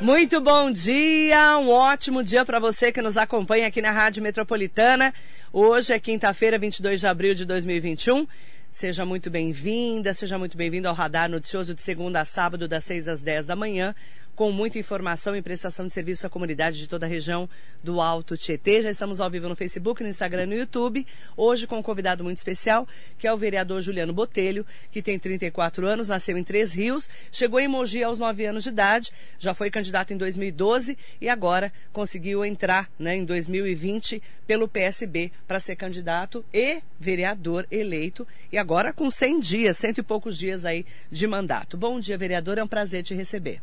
Muito bom dia, um ótimo dia para você que nos acompanha aqui na Rádio Metropolitana. Hoje é quinta-feira, 22 de abril de 2021. Seja muito bem-vinda, seja muito bem-vindo ao Radar Noticioso de segunda a sábado, das 6 às 10 da manhã com muita informação e prestação de serviço à comunidade de toda a região do Alto Tietê. Já estamos ao vivo no Facebook, no Instagram e no YouTube. Hoje com um convidado muito especial, que é o vereador Juliano Botelho, que tem 34 anos, nasceu em Três Rios, chegou em Mogi aos 9 anos de idade, já foi candidato em 2012 e agora conseguiu entrar né, em 2020 pelo PSB para ser candidato e vereador eleito. E agora com 100 dias, cento e poucos dias aí de mandato. Bom dia, vereador, é um prazer te receber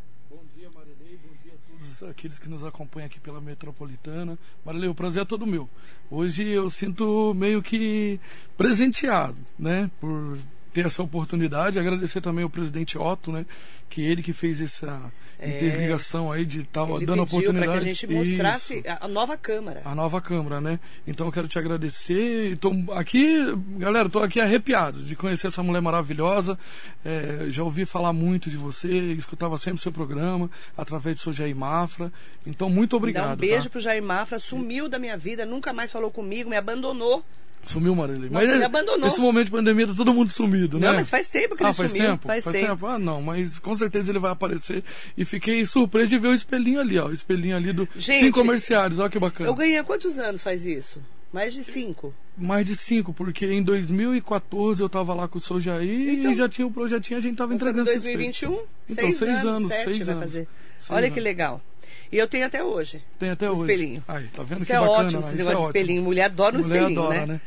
aqueles que nos acompanham aqui pela Metropolitana. Marilei, o prazer é todo meu. Hoje eu sinto meio que presenteado, né, por ter essa oportunidade. Agradecer também ao presidente Otto, né? Que ele que fez essa é, interligação aí de tal, dando oportunidade. Para que a gente mostrasse Isso. a nova Câmara. A nova Câmara, né? Então eu quero te agradecer. Estou aqui, galera, estou aqui arrepiado de conhecer essa mulher maravilhosa. É, já ouvi falar muito de você, escutava sempre seu programa, através do seu Jair Mafra. Então, muito obrigado. Dá um beijo tá? pro Jair Mafra, sumiu da minha vida, nunca mais falou comigo, me abandonou. Sumiu, Marília. Mas ele abandonou. Nesse momento de pandemia tá todo mundo sumido, né? Não, mas faz tempo que ah, ele faz sumiu. Tempo? Faz, faz tempo? tempo? Ah, não, mas com certeza ele vai aparecer. E fiquei surpreso de ver o espelhinho ali, ó. O espelhinho ali do Gente, cinco comerciários, ó que bacana. Eu ganhei há quantos anos faz isso? Mais de cinco. Mais de cinco, porque em 2014 eu tava lá com o Sou Jair então, e já tinha o projetinho, a gente tava entregando Em 2021? Então, seis, seis anos, sete seis vai anos. fazer. Seis Olha anos. que legal. E eu tenho até hoje. Tem até o hoje. espelhinho. Aí, tá vendo isso que é bacana, ótimo, esse isso negócio é de espelhinho. Mulher adora um Mulher espelhinho, adora, né? né?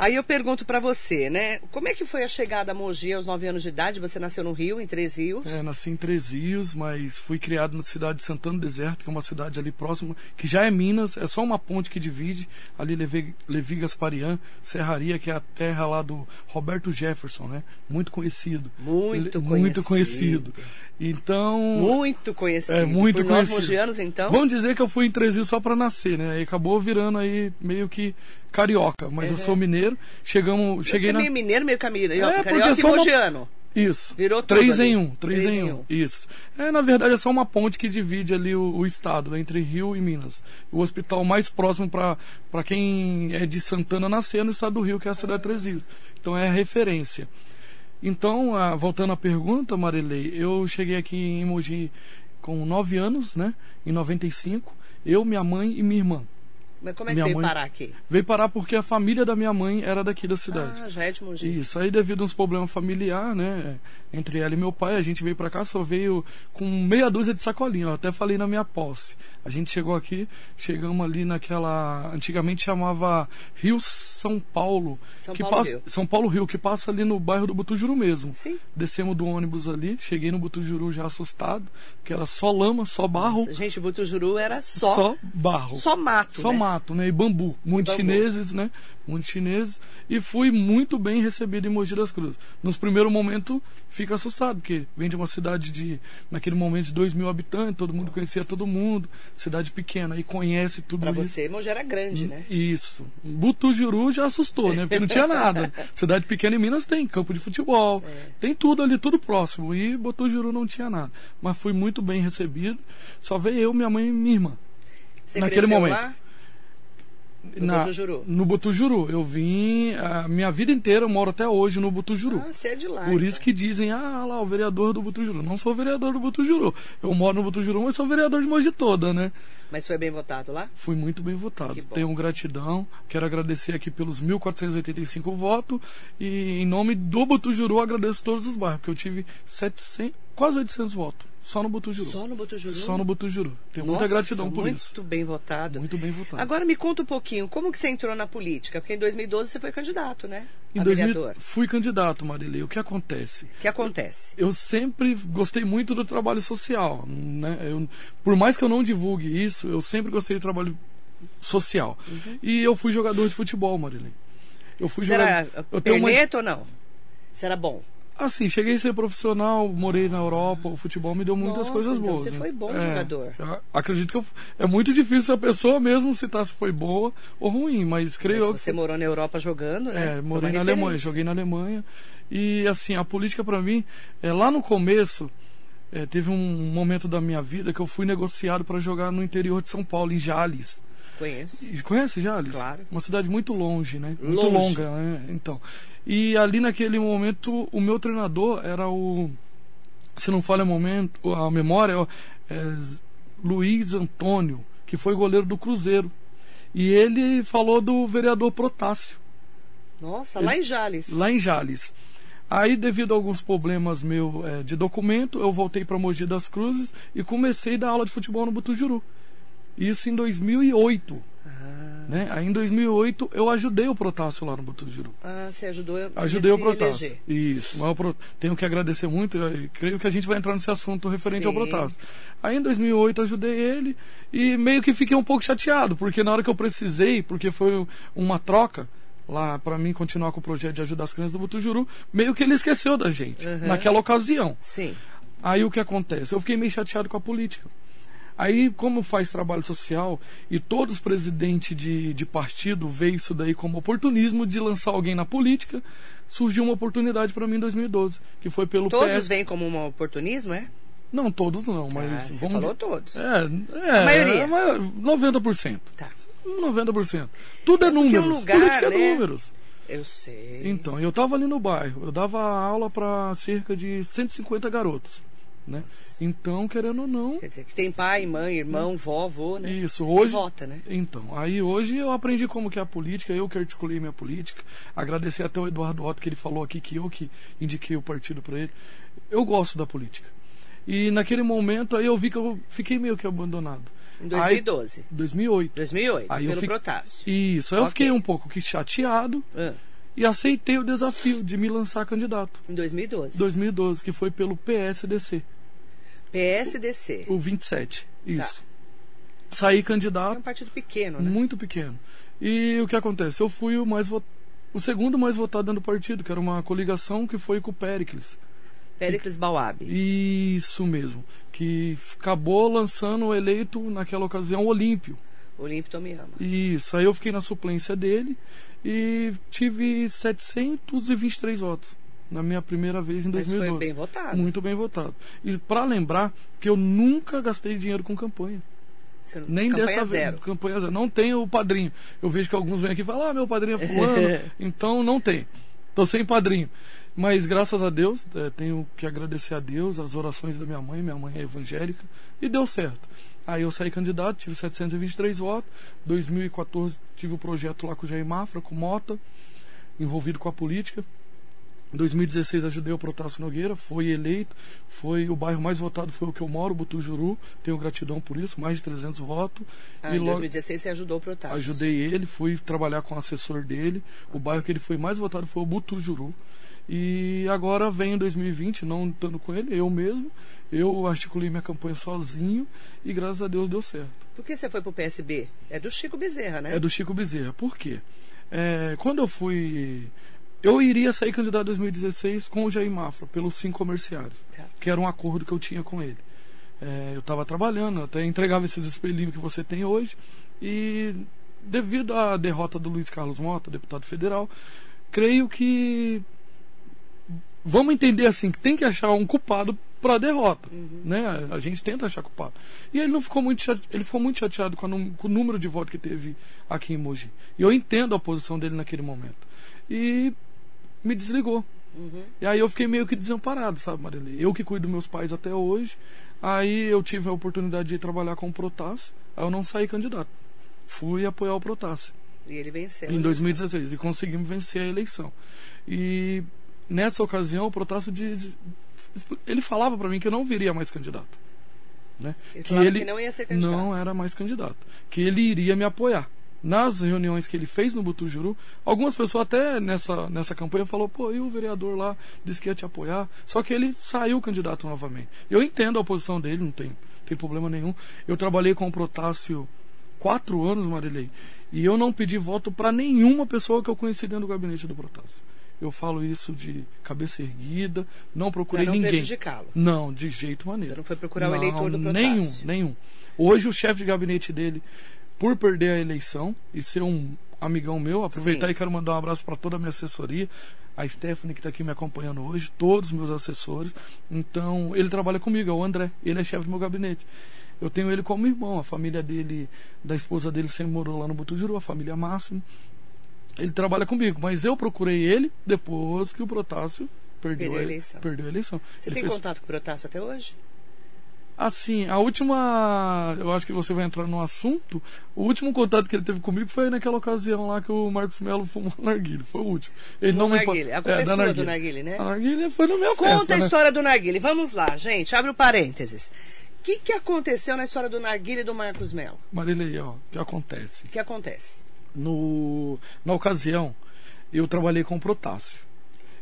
Aí eu pergunto para você, né? Como é que foi a chegada a Mogi aos 9 anos de idade? Você nasceu no Rio, em Três Rios? É, nasci em Três Rios, mas fui criado na cidade de Santana do Deserto, que é uma cidade ali próxima, que já é Minas, é só uma ponte que divide. Ali Levi, Levi Gasparian, Serraria, que é a terra lá do Roberto Jefferson, né? Muito conhecido. Muito conhecido. Muito conhecido. Então. Muito conhecido. É, muito Por conhecido. nós mogianos, então? Vamos dizer que eu fui em Três Rios só para nascer, né? Aí acabou virando aí meio que carioca, mas Uhum. eu sou mineiro. Chegamos, cheguei Você é na meio mineiro, meio caminho. É, carioca e sou uma- mogiano. Isso. Virou três ali. em um, três, em um. Isso. É, na verdade, é só uma ponte que divide ali o, o estado, né, entre Rio e Minas. O hospital mais próximo para quem é de Santana nascer é no estado do Rio, que é a cidade de Três Rios. Então é a referência. Então, ah, voltando à pergunta, Marilei, eu cheguei aqui em Mogi com nove anos, né? Em 95. Eu, minha mãe e minha irmã. Mas como é que Minha veio mãe- parar aqui? Veio parar porque a família da minha mãe era daqui da cidade. Ah, já é de Mogi. Isso, aí devido a uns problemas familiares, né, entre ela e meu pai, a gente veio pra cá, só veio com meia dúzia de sacolinha, eu até falei na minha posse. A gente chegou aqui, chegamos ali naquela, antigamente chamava Rio São Paulo, São que Paulo passa, Rio. São Paulo Rio, que passa ali no bairro do Butujuru mesmo. Sim. Descemos do ônibus ali, cheguei no Butujuru já assustado, que era só lama, só barro, Gente, o Butujuru era só, só barro. só mato, Só né? mato, né? E bambu. Muitos bambu. chineses, né? Muitos chineses. E fui muito bem recebido em Mogi das Cruzes. Nos primeiros momentos, fica assustado, porque vem de uma cidade de, naquele momento, de 2 mil habitantes, todo mundo conhecia todo mundo, cidade pequena, e conhece tudo Pra isso. você, Mogi era grande, né? Isso. Butujuru já assustou, né? Porque não tinha nada. Cidade pequena em Minas tem campo de futebol, É. tem tudo ali, tudo próximo. E Butujuru não tinha nada. Mas fui muito bem recebido. Só veio eu, minha mãe e minha irmã. Você Naquele momento. lá? No Na- Butujuru. No Butujuru. Eu vim a minha vida inteira, eu moro até hoje no Butujuru. Ah, você é de lá. Por então. isso que dizem, ah lá, o vereador do Butujuru. Não sou vereador do Butujuru. Eu moro no Butujuru, mas sou vereador de Mogi toda, né? Mas foi bem votado lá? Fui muito bem votado. Tenho gratidão. Quero agradecer aqui pelos 1.485 votos. E em nome do Butujuru, agradeço todos os bairros, porque eu tive 700, quase 800 votos. Só no Butujuru. Só no Butujuru? Só no Butujuru. Tenho Nossa, muita gratidão por muito isso. bem votado. Muito bem votado. Agora me conta um pouquinho, como que você entrou na política? Porque em 2012 você foi candidato, né? Em a 2000, vereador. fui candidato, Marilei. O que acontece? O que acontece? eu sempre gostei muito do trabalho social, né? Eu, por mais que eu não divulgue isso, eu sempre gostei do trabalho social. Uhum. E eu fui jogador de futebol, Marilene. Eu fui Você era jogador. Eu tenho uma ou não? Era bom? Assim, cheguei a ser profissional, morei na Europa, o futebol me deu muitas Nossa, coisas então boas. você né? foi bom É, jogador. Acredito que eu, é muito difícil a pessoa mesmo citar se foi boa ou ruim, mas creio Mas que você morou na Europa jogando, né? é, morei na Alemanha, referência. joguei na Alemanha. E assim, a política para mim, é, lá no começo, é, teve um momento da minha vida que eu fui negociado para jogar no interior de São Paulo, em Jales. Conheço. Conhece Jales? Claro. Uma cidade muito longe, né? Muito Longe. longa, né? Então. E ali naquele momento, o meu treinador era o. Se não falha o momento, a memória, é, Luiz Antônio, que foi goleiro do Cruzeiro. E ele falou do vereador Protássio. Nossa, lá em Jales. Lá em Jales. Aí, devido a alguns problemas meu é, de documento, eu voltei para Mogi das Cruzes e comecei a dar aula de futebol no Butujuru. Isso em 2008. Ah, Né? Aí em 2008 eu ajudei o Protássio lá no Butujuru. ah, você ajudou Ajudei o Protássio. eleger. Isso. Mas Pro- Tenho que agradecer muito. e creio que a gente vai entrar nesse assunto referente ao Sim. Protássio. Aí em 2008 eu ajudei ele e meio que fiquei um pouco chateado, porque na hora que eu precisei, porque foi uma troca lá para mim continuar com o projeto de ajudar as crianças do Butujuru, meio que ele esqueceu da gente Uhum. naquela ocasião. Sim. Aí o que acontece? Eu fiquei meio chateado com a política. Aí, como faz trabalho social e todos os presidentes de, de partido veem isso daí como oportunismo de lançar alguém na política, surgiu uma oportunidade para mim em 2012, que foi pelo Todos PS. veem como um oportunismo, é? Não, todos não, mas ah, você vamos falou todos. É, é, A maioria. é, maior- 90%. Tá. 90%. Tudo é porque números. um lugar, Política é né? números. Eu sei. Então, eu tava ali no bairro, eu dava aula para cerca de 150 garotos, né? Então, querendo ou não, Quer dizer, que tem pai, mãe, irmão, vó, avô, né? isso, Que hoje vota, né? Então, aí hoje eu aprendi como que é a política, eu que articulei minha política. Agradecer até o Eduardo Otto que ele falou aqui que eu que indiquei o partido para ele. Eu gosto da política. E naquele momento aí eu vi que eu fiquei meio que abandonado. Em 2012. Aí, 2008. 2008, Aí eu pelo fico- Protássio. Isso, aí eu Ok. fiquei um pouco que chateado Ah, e aceitei o desafio de me lançar candidato. em 2012. 2012, que foi pelo PSDC, PSDC. o 27. Isso. Saí É candidato. um partido pequeno, né? Muito pequeno. E o que acontece? Eu fui o mais vo- o segundo mais votado dentro do partido, que era uma coligação que foi com o Pericles. Péricles Bauab. Isso mesmo. Que acabou lançando o eleito naquela ocasião Olímpio. Olímpio Tomiyama. Isso. Aí eu fiquei na suplência dele e tive 723 votos na minha primeira vez em Mas 2012. foi bem votado. Muito bem votado. E para lembrar que eu nunca gastei dinheiro com campanha. Não- Nem campanha dessa zero. vez. Campanha zero. Não tem o padrinho. Eu vejo que alguns vêm aqui e falam, ah, meu padrinho é fulano. então não tem. Tô sem padrinho. Mas graças a Deus, eh, tenho que agradecer a Deus, as orações da minha mãe, minha mãe é evangélica, e deu certo. Aí eu saí candidato, tive 723 votos. 2014 tive o projeto lá com o Jair Mafra, com o Mota, envolvido com a política. Em 2016 ajudei o Protássio Nogueira, foi eleito, foi o bairro mais votado, foi o que eu moro, Butujuru, tenho gratidão por isso, mais de 300 votos. Ah, e em logo 2016 você ajudou o Protássio. ajudei ele, fui trabalhar com o assessor dele. O bairro que ele foi mais votado foi o Butujuru. E agora vem em 2020, não estando com ele, eu mesmo. Eu articulei minha campanha sozinho e graças a Deus deu certo. Por que você foi pro PSB? É do Chico Bezerra, né? É do Chico Bezerra. Por quê? É, quando eu fui. Eu iria sair candidato em 2016 com o Jair Mafra, pelos cinco comerciários, Tá. que era um acordo que eu tinha com ele. É, eu estava trabalhando, até entregava esses espelhinhos que você tem hoje, e devido à derrota do Luiz Carlos Mota, deputado federal, creio que. Vamos entender assim, que tem que achar um culpado para a derrota, né? A gente tenta achar culpado. E ele não ficou muito chate... ele ficou muito chateado com, num- com o número de votos que teve aqui em Mogi. E eu entendo a posição dele naquele momento. E me desligou. Uhum. E aí eu fiquei meio que desamparado, sabe, Marilei? Eu que cuido dos meus pais até hoje. Aí eu tive a oportunidade de trabalhar com o Protássio. Aí eu não saí candidato. Fui apoiar o Protássio E ele venceu. em isso. 2016 e conseguimos vencer a eleição. E nessa ocasião o Protássio diz, ele falava para mim que eu não viria mais candidato, né? Ele falava que não ia ser candidato. não era mais candidato, que ele iria me apoiar. Nas reuniões que ele fez no Butujuru, algumas pessoas até nessa, nessa campanha falou, pô, e o vereador lá disse que ia te apoiar, só que ele saiu candidato novamente. Eu entendo a posição dele, não tem, tem problema nenhum. Eu trabalhei com o Protássio quatro anos, Marilei, e eu não pedi voto para nenhuma pessoa que eu conheci dentro do gabinete do Protássio. Eu falo isso de cabeça erguida, não procurei Pra não ninguém. prejudicá-lo. Não, de jeito maneiro. Você não foi procurar o eleitor do Protássio. Nenhum, nenhum. Hoje o chefe de gabinete dele, por perder a eleição e ser um amigão meu. Aproveitar Sim. e quero mandar um abraço para toda a minha assessoria. A Stephanie, que está aqui me acompanhando hoje, todos os meus assessores. Então, ele trabalha comigo, é o André. Ele é chefe do meu gabinete. Eu tenho ele como irmão. A família dele, da esposa dele, sempre morou lá no Butujuru, a família Máximo. Ele trabalha comigo, mas eu procurei ele depois que o Protássio perdeu, Perdeu a eleição. Perdeu a eleição. Você Ele tem fez- contato com o Protássio até hoje? Assim, a última. Eu acho que você vai entrar no assunto. O último contato que ele teve comigo foi naquela ocasião lá que o Marcos Melo fumou na narguilha. Foi o último. Ele não me. A culpa é da sua do narguilé, né? A narguilha foi na minha Conta festa. a né? história do narguile. Vamos lá, gente. Abre o parênteses. O que, que aconteceu na história do narguile e do Marcos Melo? Marilei, ó, o que acontece? O que acontece? No, na ocasião, eu trabalhei com o Protássio.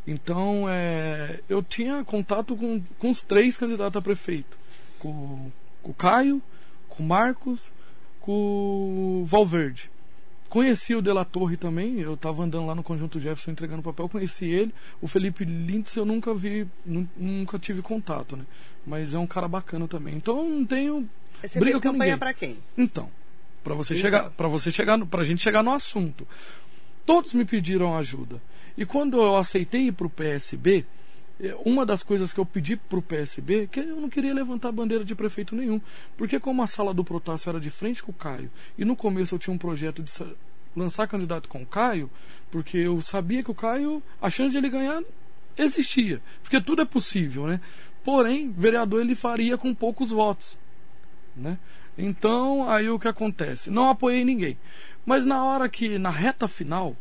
Então, é, eu tinha contato com, com os três candidatos a prefeito. Com, com o Caio, com o Marcos, com o Valverde. Conheci o Dela Torre também, eu estava andando lá no Conjunto Jefferson entregando papel, conheci ele. O Felipe Lintz eu nunca vi, nu- nunca tive contato, né? Mas é um cara bacana também. Então, não tenho Você briga fez campanha pra quem? Então, para você Então. chegar, para você chegar, pra gente chegar no assunto. Todos me pediram ajuda. E quando eu aceitei ir pro PSB, eh, uma das coisas que eu pedi pro PSB, que eu não queria levantar bandeira de prefeito nenhum, porque como a sala do Protássio era de frente com o Caio, e no começo eu tinha um projeto de lançar candidato com o Caio, porque eu sabia que o Caio, a chance de ele ganhar existia, porque tudo é possível, né? Porém, vereador ele faria com poucos votos né? Então, aí o que acontece? Não apoiei ninguém. Mas na hora que, na reta final,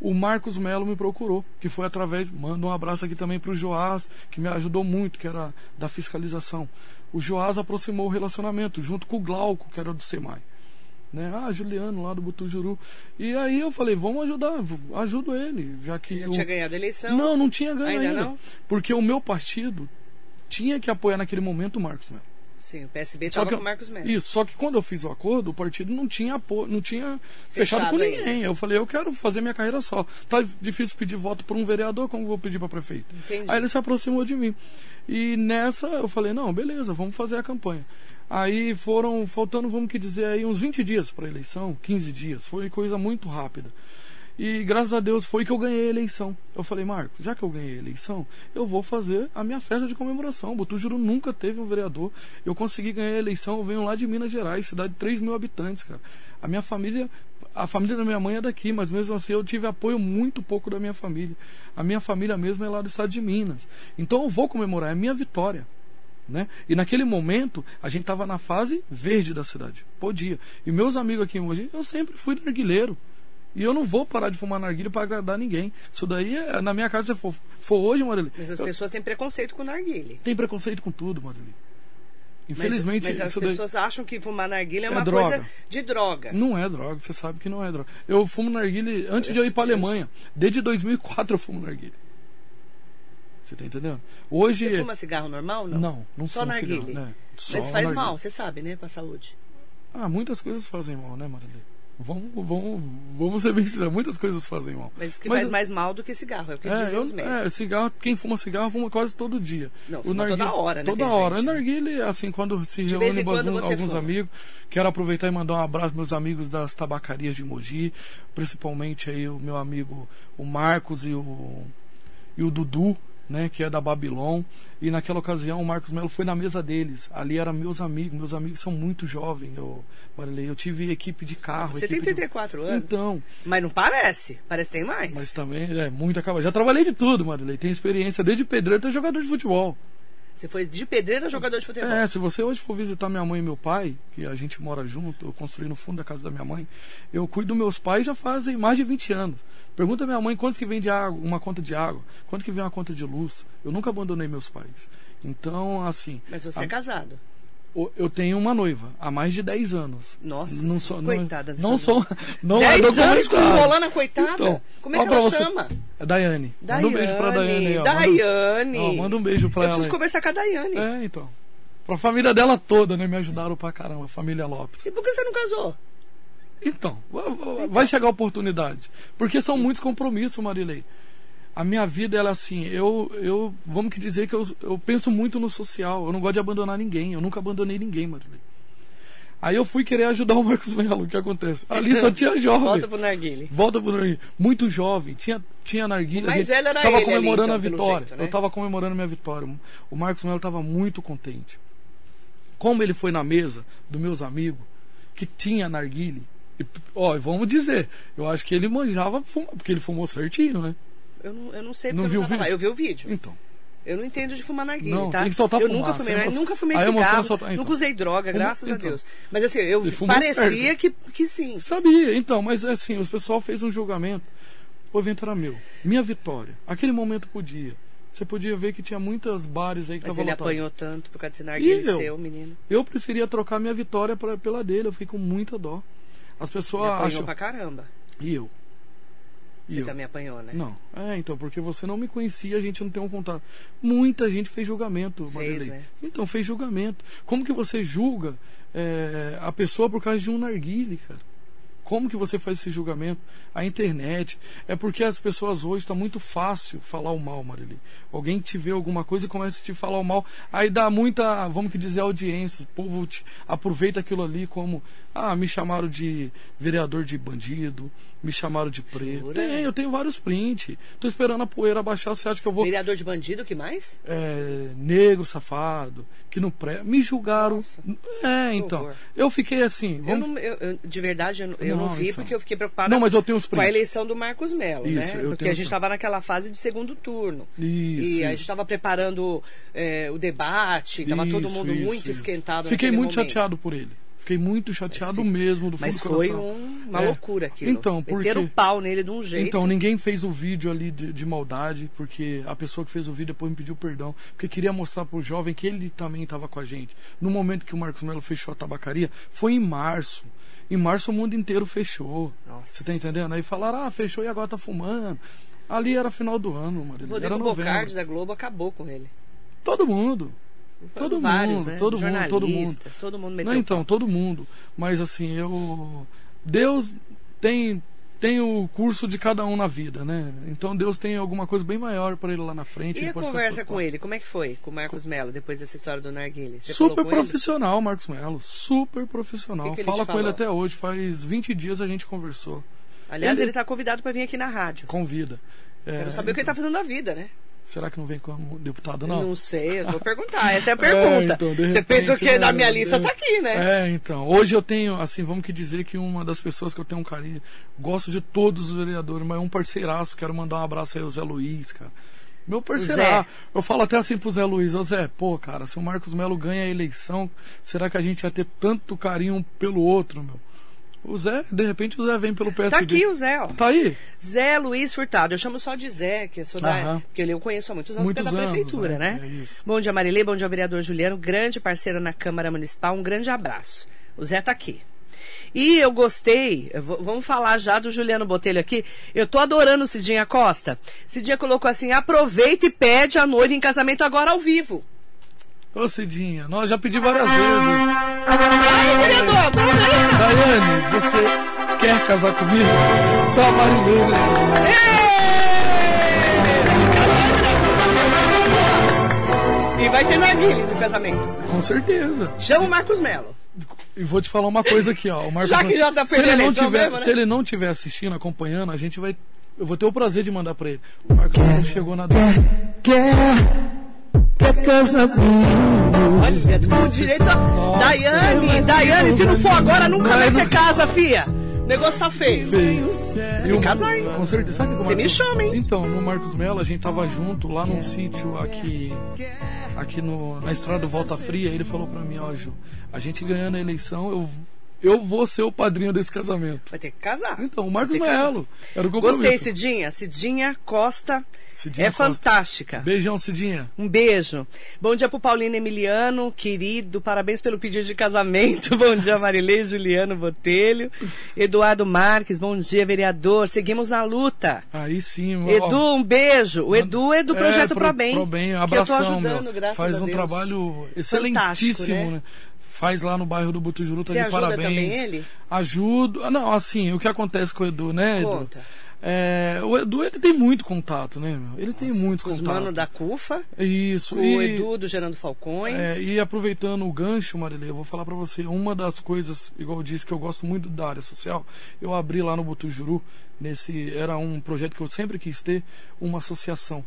o Marcos Melo me procurou, que foi através, manda um abraço aqui também para o Joás, que me ajudou muito, que era da fiscalização. O Joás aproximou o relacionamento, junto com o Glauco, que era do SEMAI. Né? Ah, Juliano, lá do Butujuru. E aí eu falei, vamos ajudar, ajudo ele, já que... Já tinha ganhado a eleição? Não, não tinha ganho Ainda ainda. não? Porque o meu partido tinha que apoiar naquele momento o Marcos Melo. Sim, o PSB estava com o Marcos Melo. Isso, só que quando eu fiz o acordo, o partido não tinha apo... não tinha fechado, Fechado com ainda. ninguém. Eu falei, eu quero fazer minha carreira só. Tá difícil pedir voto por um vereador, como vou pedir para prefeito? Entendi. Aí ele se aproximou de mim. E nessa eu falei, não, beleza, vamos fazer a campanha. Aí foram faltando, vamos que dizer aí uns 20 dias para a eleição, 15 dias. Foi coisa muito rápida. E graças a Deus foi que eu ganhei a eleição. Eu falei, Marcos, já que eu ganhei a eleição, eu vou fazer a minha festa de comemoração. Botujuru nunca teve um vereador. Eu consegui ganhar a eleição, eu venho lá de Minas Gerais, cidade de 3 mil habitantes, cara. A minha família, a família da minha mãe é daqui, mas mesmo assim eu tive apoio muito pouco da minha família. A minha família mesmo é lá do estado de Minas. Então eu vou comemorar, é a minha vitória. Né? E naquele momento a gente estava na fase verde da cidade. Podia. E meus amigos aqui hoje, eu sempre fui narguileiro. E eu não vou parar de fumar narguilha para agradar ninguém. Isso daí, é, na minha casa, se for, for hoje, Marília. Mas as eu- pessoas têm preconceito com o narguile. Tem preconceito com tudo, Marília. Mas- Infelizmente, mas, as isso daí pessoas acham que fumar narguilha é É uma droga. coisa de droga. não é droga. Você sabe que não é droga. Eu fumo narguilha antes de eu ir para Alemanha. Desde 2004 eu fumo narguilha. Você tá entendendo? Hoje. Você fuma cigarro normal? Não, Não, não Só fumo narguile. cigarro, né? Só Mas faz narguilha. mal, você sabe, né? Pra saúde. Ah, muitas coisas fazem mal, né, Marília? Vamos, vamos, vamos ser bem sinceros, muitas coisas fazem mal. Mas que Mas- faz mais mal do que cigarro, é o que É, dizem eu, os médicos. é, cigarro, quem fuma cigarro fuma quase todo dia. Não, fuma toda hora, né, Toda hora. gente, O né? narguile, assim, quando se reúne quando alguns, fuma. amigos, quero aproveitar e mandar um abraço aos meus amigos das tabacarias de Mogi, principalmente aí o meu amigo o Marcos e o, e o Dudu, né, que é da Babilon. E naquela ocasião o Marcos Melo foi na mesa deles. Ali eram meus amigos, meus amigos são muito jovens, eu, Marilei. Eu tive equipe de carro. Você tem equipe de- 34 anos. Então, Mas não parece. Parece que tem mais. mas também é muito acabado. Já trabalhei de tudo, Marilei. Tenho experiência desde pedreiro até jogador de futebol. Você foi de pedreiro a jogador de futebol. É, se você hoje for visitar minha mãe e meu pai, que a gente mora junto, eu construí no fundo da casa da minha mãe, eu cuido dos meus pais já fazem mais de 20 anos. Pergunta à minha mãe quantos que vem de água, uma conta de água, quanto que vem uma conta de luz. Eu nunca abandonei meus pais. Então, assim, Mas você a- é casado. Eu tenho uma noiva há mais de 10 anos. Nossa, não sou, coitada Não, dessa não sou. Não é 10 anos com a coitada? Então, Como é que ela você- chama? É Daiane. Manda um beijo pra Daiane. ó. Manda- Daiane. Ó, manda um beijo pra Eu ela. preciso aí. conversar com a Daiane. É, então. Pra família dela toda, né? Me ajudaram pra caramba, a família Lopes. E por que você não casou? Então, va- va- vai chegar a oportunidade. Porque são muitos compromissos, Marilei. A minha vida, ela assim, eu, eu vamos que dizer que eu, eu penso muito no social. Eu não gosto de abandonar ninguém. Eu nunca abandonei ninguém, Marilei. Aí eu fui querer ajudar o Marcos Melo. O que acontece? Ali só tinha jovem. Volta pro narguile. Volta pro narguile. Muito jovem. Tinha, tinha narguile. O mais velho era tava ele comemorando ali, então, a vitória. jeito, né? Eu tava comemorando minha vitória. O Marcos Melo tava muito contente. Como ele foi na mesa dos meus amigos, que tinha narguile. E, ó, vamos dizer, eu acho que ele manjava porque ele fumou certinho, né? Eu não, eu não sei porque Não eu não tava lá. Eu vi o vídeo. Então. Eu não entendo de fumar narguilé, Não, tá? tem que soltar eu fumaça, nunca fumei, a emoção- nunca fumei a cigarro, soltar- então. nunca usei droga, Fuma- graças a então. Deus. Mas assim, eu parecia que, que sim. Sabia, então, mas assim, o pessoal fez um julgamento. O evento era meu. Minha vitória. Aquele momento podia. Você podia ver que tinha muitas bares aí que Mas estavam ele lotados. apanhou tanto por causa desse narguilé eu? seu, menino. Eu preferia trocar minha vitória pra- pela dele. Eu fiquei com muita dó. As Ele pessoas apanhou acham. pra caramba. E eu? Você eu? também apanhou, né? Não. É, então, porque você não me conhecia, a gente não tem um contato. Muita gente fez julgamento, Marilei. né? Então, fez julgamento. Como que você julga é, a pessoa por causa de um narguile, cara? Como que você faz esse julgamento? A internet. É porque as pessoas hoje está muito fácil falar o mal, Marilei. Alguém te vê alguma coisa e começa a te falar o mal. Aí dá muita, vamos que dizer, audiência. O povo te- aproveita aquilo ali como. Ah, me chamaram de vereador de bandido, me chamaram de preto. Jura? Tem, eu tenho vários prints. Tô esperando a poeira baixar. Você acha que eu vou. Vereador de bandido, o que mais? é, negro, safado, que não pré. Me julgaram. É, então. horror. Eu fiquei assim. Eu Vamos... não, eu- eu- de verdade, eu, não- eu não Não, vi porque eu fiquei preocupada Não, mas eu tenho os com a eleição do Marcos Melo, Isso, né? Porque a gente estava naquela fase de segundo turno. Isso, e a isso. gente estava preparando é, o debate, estava todo mundo isso, muito esquentado Fiquei muito momento. chateado por ele. Fiquei muito chateado Mas mesmo do fundo Mas foi um- uma É. loucura aquilo. Então, porque Meteram o pau nele de um jeito. Então, ninguém fez o vídeo ali de, de maldade, porque a pessoa que fez o vídeo depois me pediu perdão, porque queria mostrar pro jovem que ele também estava com a gente. No momento que o Marcos Melo fechou a tabacaria, foi em março. Em março o mundo inteiro fechou. Nossa. Você tá entendendo? Aí falaram, ah, fechou e agora tá fumando. Ali era final do ano, o Marília. Rodrigo Era novembro. Bocardi da Globo acabou com ele. Todo mundo. Todo vários, mundo, né? todo mundo, todo mundo. Todo mundo meteu Não, o então, todo mundo. Mas assim, eu. Deus tem, tem o curso de cada um na vida, né? Então Deus tem alguma coisa bem maior para ele lá na frente. E a conversa com ele, como é que foi com o Marcos Mello depois dessa história do Narguile? Você Super com ele? profissional, Marcos Melo. Super profissional. Que que Fala com ele até hoje. Faz 20 dias a gente conversou. Aliás, Ele- está convidado para vir aqui na rádio. Convida. É, Quero saber o que ele está fazendo da vida, né? Será que não vem como deputado, não? sei, eu vou perguntar. Essa é a pergunta. então, de Você repente, pensa que né, na minha lista tá aqui, né? É, então. Hoje eu tenho, assim, vamos que dizer que uma das pessoas que eu tenho um carinho, gosto de todos os vereadores, mas é um parceiraço, quero mandar um abraço aí ao Zé Luiz, cara. Meu parceiraço. Eu falo até assim pro Zé Luiz, ô Zé, pô, cara, se o Marcos Melo ganha a eleição, será que a gente vai ter tanto carinho um pelo outro, meu? O Zé, de repente o Zé vem pelo PSD. Tá aqui o Zé, ó. Tá aí? Zé Luiz Furtado. Eu chamo só de Zé, que eu sou da. Aham. Porque eu conheço há muitos anos, Muitos porque é da anos, prefeitura, né? né? É isso. Bom dia, Marilê. Bom dia, vereador Juliano. Grande parceiro na Câmara Municipal. Um grande abraço. O Zé tá aqui. E eu gostei, vamos falar já do Juliano Botelho aqui. Eu tô adorando o Cidinha Costa. Cidinha colocou assim: aproveita e pede a noiva em casamento agora ao vivo. Ô Cidinha, nós já pedi várias vezes. Ai, vereador, aproveita! Daiane, você quer casar comigo? Só a Marileira. E vai ter narguile no casamento. Com certeza. Chama o Marcos Melo. E vou te falar uma coisa aqui, ó. O Marcos Já que já tá se ele não tiver, mesmo, né? Se ele não estiver assistindo, acompanhando, a gente vai. Eu vou ter o prazer de mandar pra ele. O Marcos Melo chegou na data. Casar comigo. Olha, tu com direito a... Daiane, Daiane, se não for agora, nunca mais você casa, fia. O negócio tá feio. Feio. E o casar, hein? Com certeza. Sabe Você Marcos- me chama, hein? Então, no Marcos Melo, a gente tava junto lá num sítio aqui. Aqui no, na estrada do Volta Fria. Ele falou pra mim: Ó, Ju, a gente ganhando a eleição, eu, eu vou ser o padrinho desse casamento. Vai ter que casar. Então, o Marcos. Melo. Era o compromisso. Gostei, Cidinha. Cidinha Costa Cidinha é Costa. fantástica. Beijão, Cidinha. Um beijo. Bom dia pro Paulino Emiliano, querido. Parabéns pelo pedido de casamento. Bom dia, Marilei Juliano Botelho. Eduardo Marques, bom dia, vereador. Seguimos na luta. Aí sim, ó, Edu, um beijo. O Edu é do projeto pro, Pro Bem. Pro Bem, que eu tô abração, ajudando, meu. graças Faz a um Deus. trabalho excelentíssimo, né? né? Faz lá no bairro do Butujuru, tá Você de ajuda parabéns. também ele? Ajudo. Ah, Não, assim, o que acontece com o Edu, né, Edu? Conta. É, o Edu, ele tem muito contato, né, meu? Ele tem muitos Os contatos. mano da CUFA, Isso. o e, Edu do Gerando Falcões. é, e aproveitando o gancho, Marilê, eu vou falar pra você, uma das coisas, igual eu disse, que eu gosto muito da área social, eu abri lá no Butujuru, nesse, era um projeto que eu sempre quis ter, uma associação.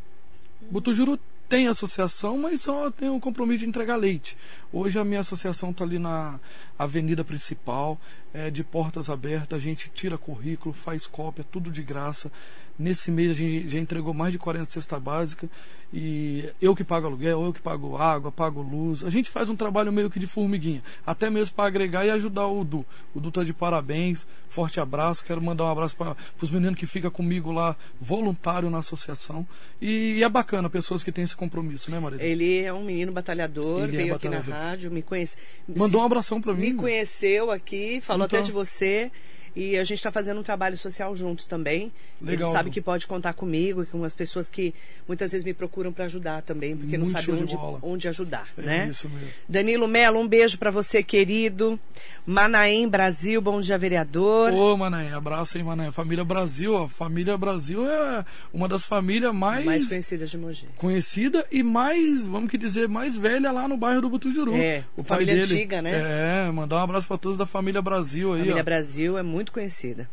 Butujuru tem associação, mas só tem o compromisso de entregar leite. Hoje a minha associação está ali na avenida principal, é, de portas abertas, a gente tira currículo, faz cópia, tudo de graça. Nesse mês a gente já entregou mais de 40 cesta básica e eu que pago aluguel, eu que pago água, pago luz. A gente faz um trabalho meio que de formiguinha, até mesmo para agregar e ajudar o Du. O Du tá de parabéns, forte abraço. Quero mandar um abraço para os meninos que ficam comigo lá, voluntário na associação. E, é bacana, pessoas que têm esse compromisso, né, Maria? Ele é um menino batalhador, Ele é veio aqui na batalhador. rádio, me conhece. Mandou um abração para mim. Me conheceu aqui, falou Então. até de você. E a gente está fazendo um trabalho social juntos também. Legal, Ele sabe que pode contar comigo com as pessoas que muitas vezes me procuram para ajudar também, porque não Muito sabe show de onde, onde ajudar, É né? isso mesmo. Danilo Melo, um beijo para você, querido. Manaém, Brasil, bom dia, vereador. Ô, Mané, abraço aí, Mané. Família Brasil, ó. Família Brasil é uma das famílias mais, Mais conhecida de Mogi. conhecida e mais, vamos que dizer, mais velha lá no bairro do Butujuru. É, o pai família dele. antiga, né? É, mandar um abraço para todos da família Brasil aí, Família ó. Brasil é muito conhecida.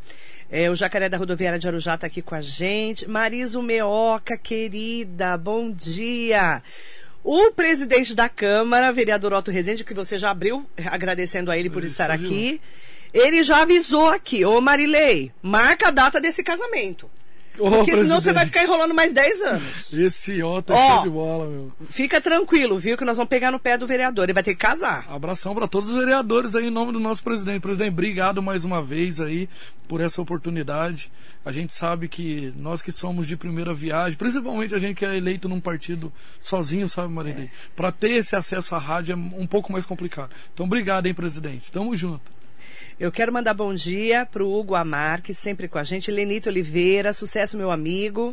É, o Jacaré da Rodoviária de Arujá está aqui com a gente. Mariso Meoca, querida, bom dia. O presidente da Câmara, vereador Otto Rezende, que você já abriu, agradecendo a ele por estar aqui, ele já avisou aqui, ô Marilei, marca a data desse casamento. Porque senão você presidente, vai ficar enrolando mais 10 anos. Esse é Ó. show de bola, meu. Fica tranquilo, viu? Que nós vamos pegar no pé do vereador. Ele vai ter que casar. Abração para todos os vereadores aí em nome do nosso presidente. Presidente, obrigado mais uma vez aí por essa oportunidade. A gente sabe que nós que somos de primeira viagem, principalmente a gente que é eleito num partido sozinho, sabe, Marilei? Para ter esse acesso à rádio é um pouco mais complicado. Então, obrigado, hein, presidente. Tamo junto. Eu quero mandar bom dia pro Hugo Amarque, sempre com a gente. Lenito Oliveira, sucesso, meu amigo.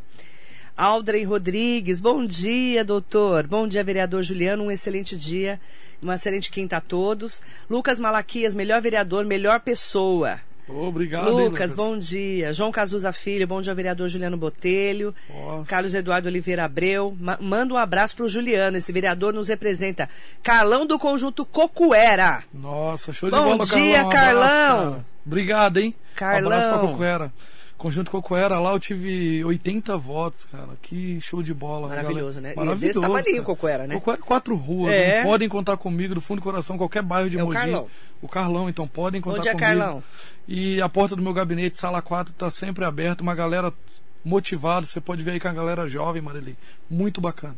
Aldrey Rodrigues, bom dia, doutor. Bom dia, vereador Juliano. Um excelente dia, uma excelente quinta a todos. Lucas Malaquias, melhor vereador, melhor pessoa. Obrigado, hein, Lucas, bom dia. João Cazuza Filho, bom dia, vereador Juliano Botelho. Nossa. Carlos Eduardo Oliveira Abreu. Ma- manda um abraço pro Juliano, esse vereador nos representa. Carlão do Conjunto Cocuera. Nossa, show de Bom bola, dia, Carlão. Um Carlão. abraço. Obrigado, hein? Carlão. Um abraço pra Cocoera. Conjunto Cocoera, lá eu tive 80 votos, cara. Que show de bola. Maravilhoso, galera. né? E Maravilhoso. desse tamanho. Cocoera, né? Cocoera, quatro ruas. É. né? Podem contar comigo do fundo do coração, qualquer bairro de É o Mogi. Carlão. O Carlão, então podem contar Bom dia, comigo. Carlão. E a porta do meu gabinete, sala 4, tá sempre aberta. Uma galera motivada. Você pode ver aí com a galera jovem, Marilei. Muito bacana.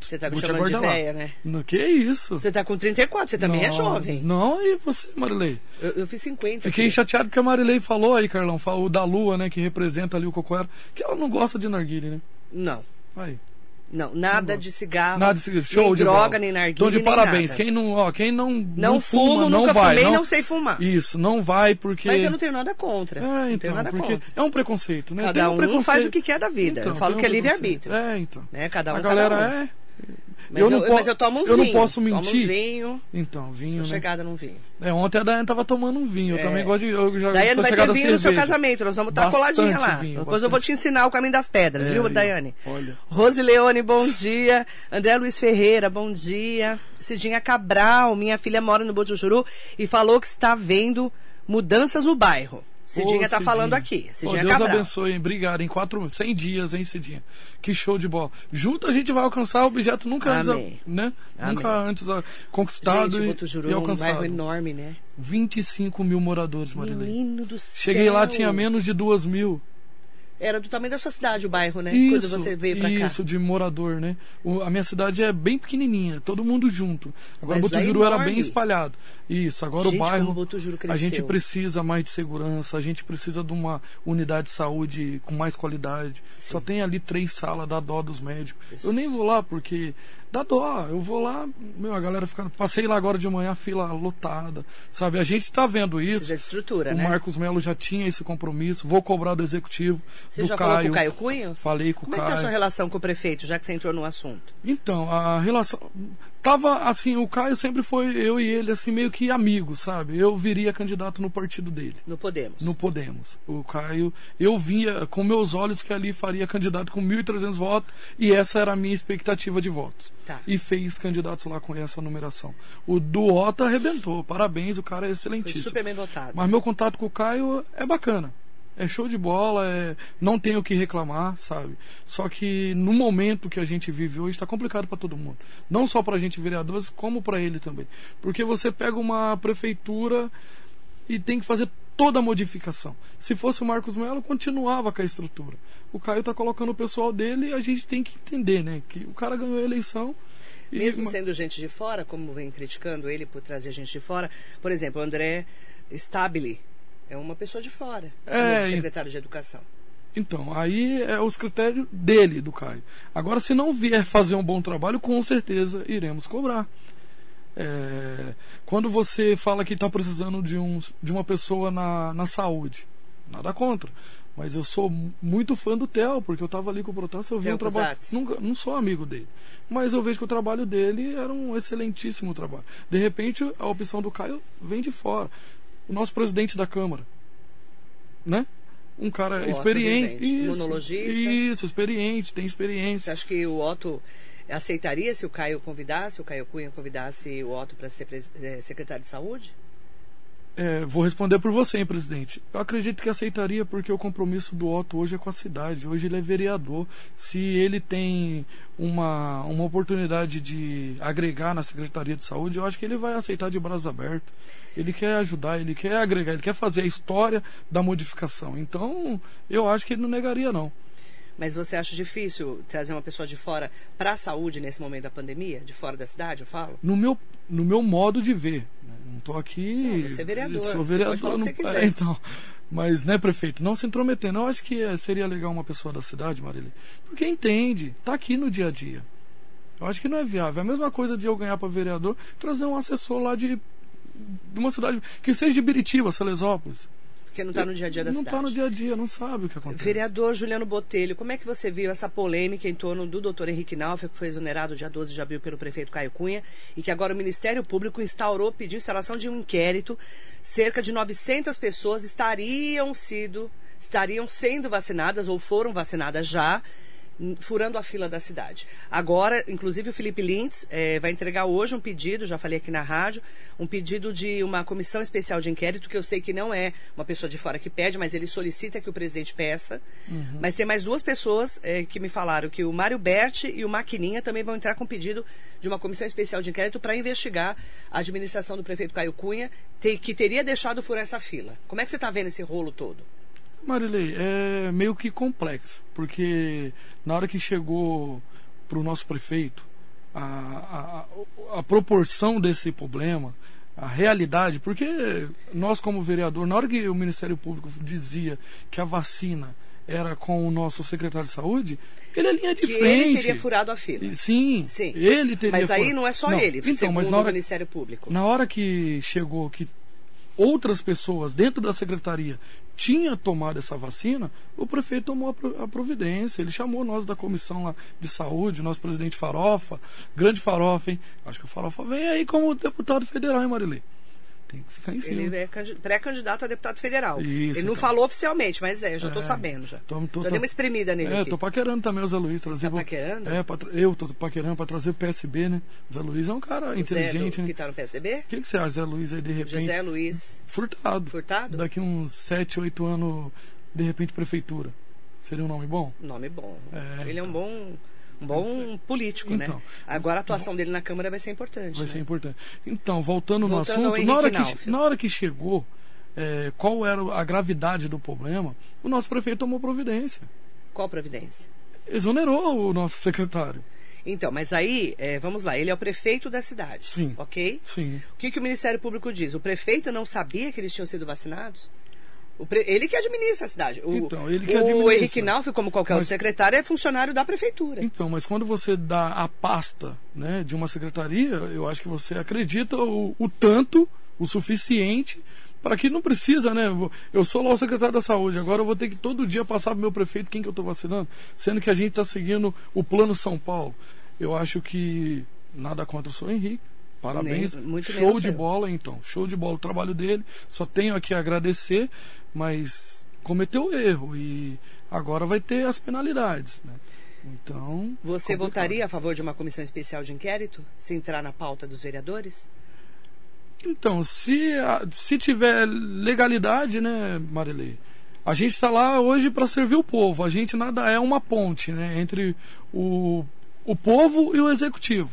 Você tá me chamando de véia, né? No que isso? Você tá com 34, você também é Não, jovem. Não, e você, Marilei? Eu, eu fiz 50. Fiquei aqui. chateado porque a Marilei falou aí, Carlão, falou da Lua, né, que representa ali o Cocoera, que ela não gosta de narguile, né? Não, Aí. Não, nada de cigarro. Nada de seguinte, show nem de droga, bola. nem narguilha, Então de parabéns. nada. Quem não, ó, quem não Não, fuma, fumo, não nunca vai, fumei, não, não sei fumar. Isso, não vai porque Mas eu não tenho nada contra. É, não então, tenho nada porque contra. é um preconceito, né? Cada um um preconceito. faz o que quer da vida. Eu falo que é livre-arbítrio. É, então. Né? Cada um, a cada galera um. é Mas eu eu, não mas eu tomo uns eu não posso mentir. vinho. Então, vinho, Sou né? chegada num vinho. É, ontem a Daiane tava tomando um vinho. Eu É. também gosto de. Eu já Daiane vai ter vinho no seu casamento. Nós vamos estar Bastante coladinha lá. vinho, Depois eu vou bastante. te ensinar o caminho das pedras, É, viu. Daiane? Olha. Rosileone, bom dia. André Luiz Ferreira, bom dia. Cidinha Cabral, minha filha mora no Botujuru e falou que está vendo mudanças no bairro. Cidinha Ô, está Cidinha. falando aqui. Ô, Cidinha Deus Cabral. abençoe, hein? Obrigado. Em quatro, 100 dias, hein, Cidinha? Que show de bola. Junto a gente vai alcançar o objeto nunca antes, Amém. né? Amém. Nunca antes conquistado Gente, e, e é um alcançado. bairro enorme, né? 25 mil moradores, Marilene. Menino do céu. Cheguei lá, tinha menos de duas mil. Era do tamanho da sua cidade o bairro, né? Isso, Quando você veio pra cá. isso, de morador, né? O- a minha cidade é bem pequenininha, todo mundo junto. Agora, Mas é Botujuru era bem espalhado. Isso, agora Gente, o bairro. Botujuru A gente precisa mais de segurança, a gente precisa de uma unidade de saúde com mais qualidade. Só tem ali três salas, dá dó dos médicos. Eu nem vou lá porque dá dó. Eu vou lá, meu, a galera fica. Passei lá agora de manhã, fila lotada. Sabe? A gente tá vendo isso. Precisa de estrutura, O né? Marcos Melo já tinha esse compromisso. Vou cobrar do executivo. Você do já Caio. falou com o Caio Cunha? Falei com Como o é que Caio. tá a sua relação com o prefeito, já que você entrou no assunto? Então, a relação. tava assim, o Caio sempre foi eu e ele assim meio que amigos, sabe? Eu viria candidato no partido dele. No Podemos. No Podemos. O Caio, eu via com meus olhos que ali faria candidato com 1.300 votos e essa era a minha expectativa de votos. Tá. E fez candidatos lá com essa numeração. O do Ota arrebentou. Parabéns, o cara é Foi excelentíssimo. super bem votado. Mas meu contato com o Caio é bacana. É show de bola, é... não tenho o que reclamar, sabe? Só que no momento que a gente vive hoje está complicado para todo mundo. Não só para a gente vereadores, como para ele também. Porque você pega uma prefeitura e tem que fazer toda a modificação. Se fosse o Marcos Melo, continuava com a estrutura. O Caio está colocando o pessoal dele e a gente tem que entender, né? Que o cara ganhou a eleição. e- Mesmo sendo gente de fora, como vem criticando ele por trazer gente de fora, por exemplo, o André Stabile é uma pessoa de fora, É, como e- secretário de Educação. Então, aí é os critérios dele, do Caio. Agora, se não vier fazer um bom trabalho, com certeza iremos cobrar. É, quando você fala que está precisando de, um, de uma pessoa na, na saúde, nada contra. Mas eu sou mu- muito fã do Theo, porque eu estava ali com o Protássio, eu vi o trabalho. Cusatz. Nunca, não sou amigo dele. Mas eu vejo que o trabalho dele era um excelentíssimo trabalho. De repente, a opção do Caio vem de fora. O nosso presidente da Câmara, né? Um cara O experiente. Isso, imunologista. isso, experiente, tem experiência. acha que o Otto aceitaria se o Caio convidasse, o Caio Cunha convidasse o Otto para ser eh, secretário de saúde? É, vou responder por você, hein, presidente. Eu acredito que aceitaria porque o compromisso do Otto hoje é com a cidade. Hoje ele é vereador. Se ele tem uma, uma oportunidade de agregar na Secretaria de Saúde, eu acho que ele vai aceitar de braços abertos. Ele quer ajudar, ele quer agregar, ele quer fazer a história da modificação. Então, eu acho que ele não negaria, não. Mas você acha difícil trazer uma pessoa de fora para a saúde nesse momento da pandemia? De fora da cidade, eu falo? No meu, no meu modo de ver. né? Não estou aqui. Não, você é vereador, Sou vereador. não- é, então. Mas, né, prefeito, não se intrometendo. Eu acho que é, seria legal uma pessoa da cidade, Marília. Porque entende, está aqui no dia a dia. Eu acho que não é viável. É a mesma coisa de eu ganhar para vereador, trazer um assessor lá de, de uma cidade que seja de Biritiba, Salesópolis. Porque não está no dia a dia da não cidade. está no dia a dia, não sabe o que acontece. Vereador Juliano Botelho, como é que você viu essa polêmica em torno do doutor Henrique Naufel, que foi exonerado dia 12 de abril pelo prefeito Caio Cunha, e que agora o Ministério Público instaurou, pediu instalação de um inquérito. Cerca de 900 pessoas estariam sido, estariam sendo vacinadas ou foram vacinadas já, furando a fila da cidade. Agora, inclusive, o Felipe Lintz eh, vai entregar hoje um pedido, já falei aqui na rádio, um pedido de uma comissão especial de inquérito, que eu sei que não é uma pessoa de fora que pede, mas ele solicita que o presidente peça. Mas tem mais duas pessoas eh, que me falaram que o Mário Berti e o Maquininha também vão entrar com pedido de uma comissão especial de inquérito para investigar a administração do prefeito Caio Cunha, que teria deixado furar essa fila. Como é que você está vendo esse rolo todo? Marilei, é meio que complexo, porque na hora que chegou para o nosso prefeito a, a, a proporção desse problema, a realidade, porque nós como vereador, na hora que o Ministério Público dizia que a vacina era com o nosso secretário de saúde, ele é linha de Que frente. ele teria furado a fila. Sim, Sim. ele teria Mas aí furado. não é só ele, Então, mas na hora, o Ministério Público. na hora que chegou que outras pessoas dentro da secretaria tinham tomado essa vacina, o prefeito tomou a pro- a providência. Ele chamou nós da comissão lá de saúde, nosso presidente Farofa, grande Farofa, hein? Acho que o Farofa vem aí como deputado federal, hein, Marilei? Tem que ficar em cima. Ele é candi- pré-candidato a deputado federal. Isso, ele não então. falou oficialmente, mas é, já estou É. sabendo já. Tô- tô- já tô- dei uma espremida nele É, aqui. tô paquerando também o Zé Luiz. Trazer Tá paquerando? É, pra eu tô paquerando para trazer o PSB, né? O Zé Luiz é um cara O Zé inteligente, do, né? que está no PSB? O que, que você acha, Zé Luiz, aí de repente? José Luiz Furtado. Furtado? Daqui uns 7, 8 anos, de repente, prefeitura. Seria um nome bom? Nome bom. É, ele é um então. bom, um bom político, Então. né? Agora a atuação dele na Câmara vai ser importante. Vai né? ser importante. Então, voltando, no Voltando ao assunto, na hora, que, na hora que chegou, é, qual era a gravidade do problema, o nosso prefeito tomou providência. Qual providência? Exonerou o nosso secretário. Então, mas aí, é, vamos lá, ele é o prefeito da cidade, Sim. ok? Sim. O que, que o Ministério Público diz? O prefeito não sabia que eles tinham sido vacinados? O pre- Ele que administra a cidade. O, Então, ele que o administra. Henrique Nauf, como qualquer outro Mas- secretário, é funcionário da prefeitura. Então, mas quando você dá a pasta né, de uma secretaria, eu acho que você acredita o, o tanto, o suficiente, para que não precisa, né? eu sou lá o secretário da saúde, agora eu vou ter que todo dia passar pro meu prefeito quem que eu estou vacinando, sendo que a gente está seguindo o plano São Paulo. Eu acho que Nada contra o senhor Henrique. Parabéns. Nem- muito show de bola, então. Show de bola o trabalho dele. Só tenho aqui a agradecer, mas cometeu erro e agora vai ter as penalidades, né? Então. Você complicado. votaria a favor de uma comissão especial de inquérito? Se entrar na pauta dos vereadores? Então, se, se tiver legalidade, né, Marilei? A gente está lá hoje para servir o povo. A gente nada é uma ponte, né, entre o, o povo e o executivo.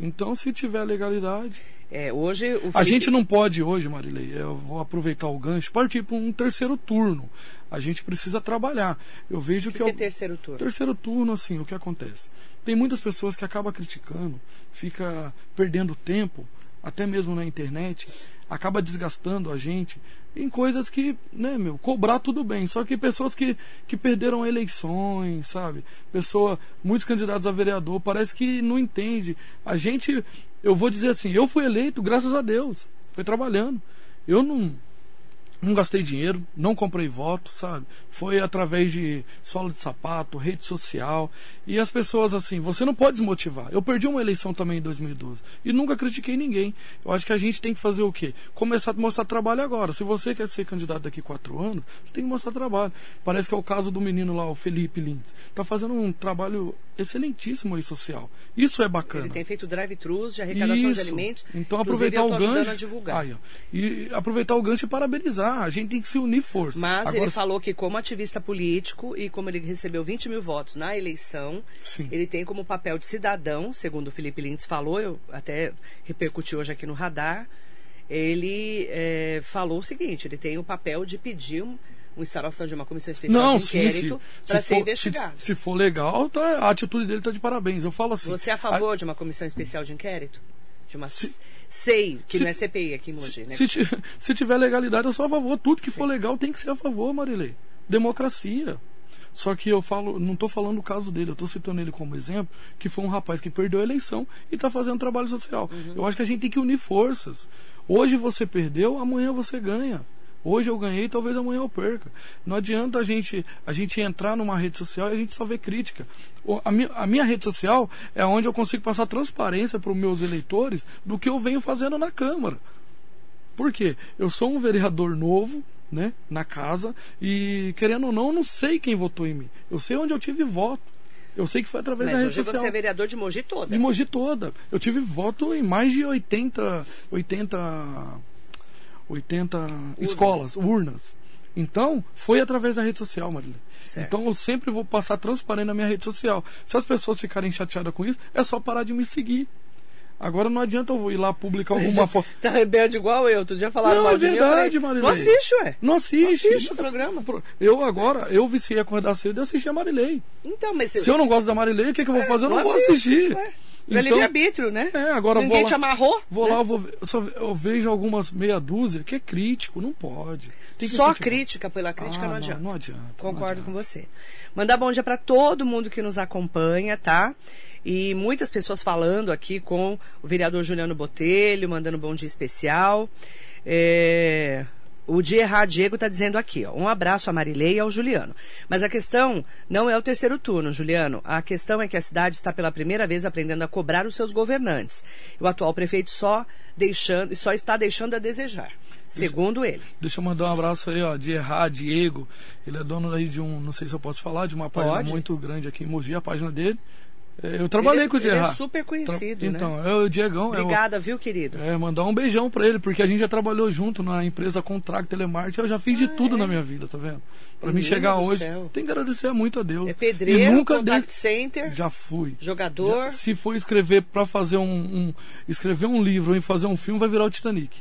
Então, se tiver legalidade, É, hoje o a Felipe- gente não pode hoje, Marilei. Eu vou aproveitar o gancho, partir para um terceiro turno. A gente precisa trabalhar. Eu vejo O que, que, que é eu- terceiro turno? Terceiro turno, assim, o que acontece? Tem muitas pessoas que acabam criticando, fica perdendo tempo, até mesmo na internet, acaba desgastando a gente em coisas que, né, meu, cobrar tudo bem. Só que pessoas que, que perderam eleições, sabe? Pessoa, muitos candidatos a vereador, parece que não entende. A gente, eu vou dizer assim, eu fui eleito graças a Deus. Foi trabalhando. Eu não não gastei dinheiro, não comprei voto, sabe? Foi através de sola de sapato, rede social. E as pessoas, assim, você não pode desmotivar. Eu perdi uma eleição também em 2012 e nunca critiquei ninguém. Eu acho que a gente tem que fazer o quê? Começar a mostrar trabalho agora. Se você quer ser candidato daqui a quatro anos, você tem que mostrar trabalho. Parece que é o caso do menino lá, o Felipe Lins. Tá fazendo um trabalho excelentíssimo aí social. Isso é bacana. Ele tem feito drive-thrus de arrecadação de Isso. alimentos. Então aproveitar o gancho. a divulgar. Aí, e aproveitar o gancho e parabenizar. A gente tem que se unir força. Mas Agora, ele falou que, como ativista político e como ele recebeu 20 mil votos na eleição, Sim. ele tem como papel de cidadão, segundo o Felipe Lintz falou, eu até repercuti hoje aqui no radar. Ele eh, falou o seguinte: ele tem o papel de pedir um, uma instalação de uma comissão especial Não, de inquérito para Se ser for- investigado. Se, se for legal, tá, a atitude dele tá de parabéns. Eu falo assim. Você é a favor de uma comissão especial de inquérito? De uma Se- SEI, que se- não é CPI aqui em Mogi, né? Se, se tiver legalidade, eu sou a favor. Tudo que for legal tem que ser a favor, Marilei. Democracia. Só que eu falo, não estou falando o caso dele, eu estou citando ele como exemplo, que foi um rapaz que perdeu a eleição e está fazendo trabalho social. Uhum. Eu acho que a gente tem que unir forças. Hoje você perdeu, amanhã você ganha. Hoje eu ganhei, talvez amanhã eu perca. Não adianta a gente, a gente entrar numa rede social e a gente só ver crítica. A minha, a minha rede social é onde eu consigo passar transparência para os meus eleitores do que eu venho fazendo na Câmara. Por quê? Eu sou um vereador novo, né, na casa, e querendo ou não, eu não sei quem votou em mim. Eu sei onde eu tive voto. Eu sei que foi através Mas da rede hoje social. você é vereador de Mogi toda. De Mogi toda. Eu tive voto em mais de 80, 80, 80 escolas, urnas. Então, foi através da rede social, Marília. Certo. Então, eu sempre vou passar transparente na minha rede social. Se as pessoas ficarem chateadas com isso, é só parar de me seguir. Agora não adianta eu ir lá publicar alguma foto. Tá rebelde igual eu. Tu já falaram Não, é mim, verdade, Marilei. Não assiste, ué. Não assiste. Não assiste o programa. Eu agora, eu viciei a acordar cedo e assisti a Marilei. Então, mas Se eu não gosto da Marilei, o que, que eu vou fazer? Eu não, vou assiste, assistir. ué. É Então- livre-arbítrio, né? É, agora Ninguém vou lá, te amarrou. Vou né? lá, eu, vou, eu, só, eu vejo algumas meia dúzia que é crítico, não pode. Só crítica pela crítica Ah, não adianta. Não adianta. Concordo não com adianta. você. Mandar bom dia para todo mundo que nos acompanha, tá? E muitas pessoas falando aqui com o vereador Juliano Botelho, mandando bom dia especial. É, O Dierra Diego está dizendo aqui, ó, um abraço a Marilei e ao Juliano. Mas a questão não é o terceiro turno, Juliano. A questão é que a cidade está pela primeira vez aprendendo a cobrar os seus governantes. O atual prefeito só deixando, só está deixando a desejar, segundo ele. Deixa eu mandar um abraço aí, ó, de Errar, Diego. Ele é dono aí de um, não sei se eu posso falar, de uma página Pode. muito grande aqui em Mogi, a página dele. É, Eu trabalhei Ele- com o ele é super conhecido, né? Então, é o Diegão. é Obrigada, viu, querido? É, mandar um beijão pra ele, porque a gente já trabalhou junto na empresa Contract Telemarketing. Eu já fiz de tudo na minha vida, tá vendo? Pra mim chegar hoje, céu. tem que agradecer muito a Deus. É E pedreiro, nunca contact dei- center, Já fui. jogador. Já- se for escrever pra fazer um, um- escrever um livro e fazer um filme, vai virar o Titanic.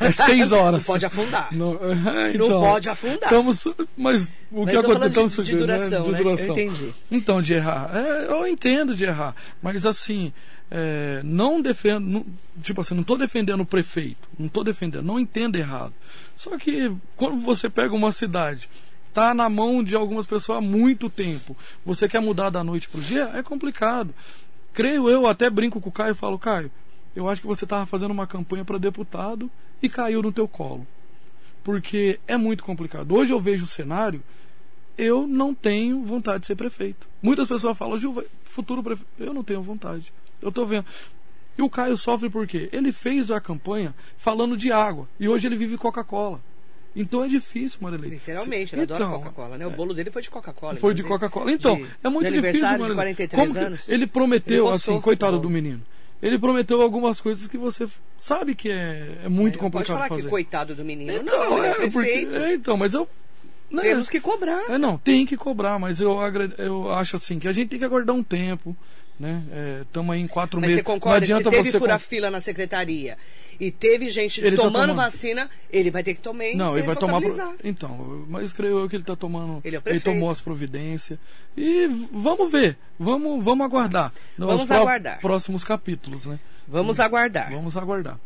É seis horas. Não pode afundar. Não, é, Não então, pode afundar. Estamos, mas o Mas que eu tô falando acontece de- de duração, né? Eu entendi. Então, de errar. É, eu entendo de errar. Mas assim, é, não defendo. não- tipo assim, não estou defendendo o prefeito. Não estou defendendo. Não entendo errado. Só que quando você pega uma cidade. Tá na mão de algumas pessoas há muito tempo. Você quer mudar da noite pro dia? É complicado. Creio eu, até brinco com o Caio e falo, Caio, eu acho que você estava fazendo uma campanha para deputado e caiu no teu colo. Porque é muito complicado. Hoje eu vejo o cenário, eu não tenho vontade de ser prefeito. Muitas pessoas falam, Gil, futuro prefeito. Eu não tenho vontade. Eu tô vendo. E o Caio sofre por quê? Ele fez a campanha falando de água e hoje ele vive Coca-Cola. Então é difícil, Marilei. Literalmente, ele então, adora Coca-Cola, né? O bolo dele foi de Coca-Cola. Foi de Coca-Cola. Então, de, é muito difícil, Marilei. de 43 Como anos. Ele prometeu, ele assim, coitado do menino. Ele prometeu algumas coisas que você sabe que é, é muito é, complicado pode falar fazer. que coitado do menino. Então, não, é, é, porque, é, então, mas eu né? Temos que cobrar. É, não, tem que cobrar, mas eu, eu acho assim que a gente tem que aguardar um tempo né? Estamos é, aí em quatro Mas meses. você concorda não adianta que se teve você fura-fila na secretaria e teve gente ele tomando, tá tomando, vacina, ele vai ter que tomar Não, ele vai tomar. Então, mas creio eu que ele está tomando. Ele, é ele, tomou as providências. E vamos ver. Vamos, vamos aguardar. Vamos aguardar. Próximos capítulos, né? Vamos aguardar. Vamos aguardar.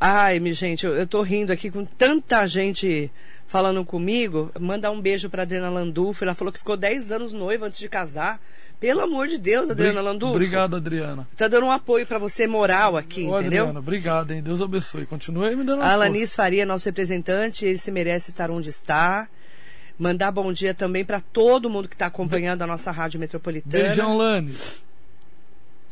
Ai, minha gente, eu, eu tô rindo aqui com tanta gente falando comigo. Mandar um beijo pra Adriana Landulfo. Ela falou que ficou 10 anos noiva antes de casar. Pelo amor de Deus, Adriana Landulfo. Obrigado, Adriana. Tá dando um apoio para você moral aqui, Ô, entendeu? Adriana, obrigado, hein? Deus abençoe. Continue aí me dando uma Alanis Faria, nosso representante, ele se merece estar onde está. Mandar bom dia também para todo mundo que está acompanhando a nossa rádio metropolitana. Beijão, Lani.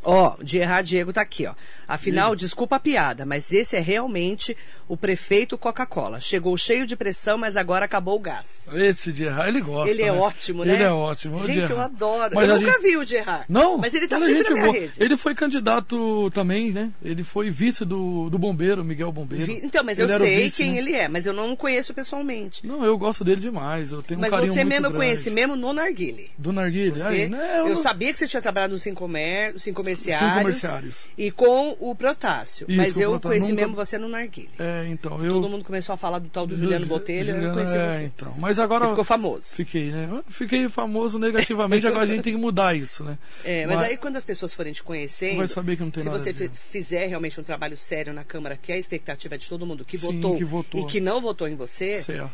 Ó, de errar, Diego tá aqui, ó. Afinal, desculpa a piada, mas esse é realmente o prefeito Coca-Cola. Chegou cheio de pressão, mas agora acabou o gás. Esse de errar, ele gosta. Ele é né? ótimo, né? Ele é ótimo. Gente, eu adoro. Mas eu nunca gente... vi o de errar. Não, mas ele tá sempre gente na minha boa. rede. Ele foi candidato também, né? Ele foi vice do, do bombeiro, Miguel Bombeiro. Vi... Então, mas ele eu sei vice, quem né? ele é, mas eu não conheço pessoalmente. Não, eu gosto dele demais. Eu tenho um mas carinho você muito mesmo eu grande. conheci mesmo no Narguile. Do Narguile? Você, Aí, né, eu, não... sabia que você tinha trabalhado no Cinco, Comer... Cinco Comerciários. Cinco Comerciários. E com o Protássio. Isso, mas eu Protásio conheci nunca- mesmo você no Narguile. É, então, eu... Todo mundo começou a falar do tal do Juliano Ju- Botelho, eu Juliano, conheci é, você. então. Mas agora... Você ficou famoso. Fiquei, né? Eu Fiquei famoso negativamente, agora a gente tem que mudar isso, né? É, mas, aí quando as pessoas forem te conhecendo, Vai saber que não tem se nada você ver. fi- fizer realmente um trabalho sério na Câmara, que é a expectativa de todo mundo que, Sim, votou, que votou. e que não votou em você, Certo.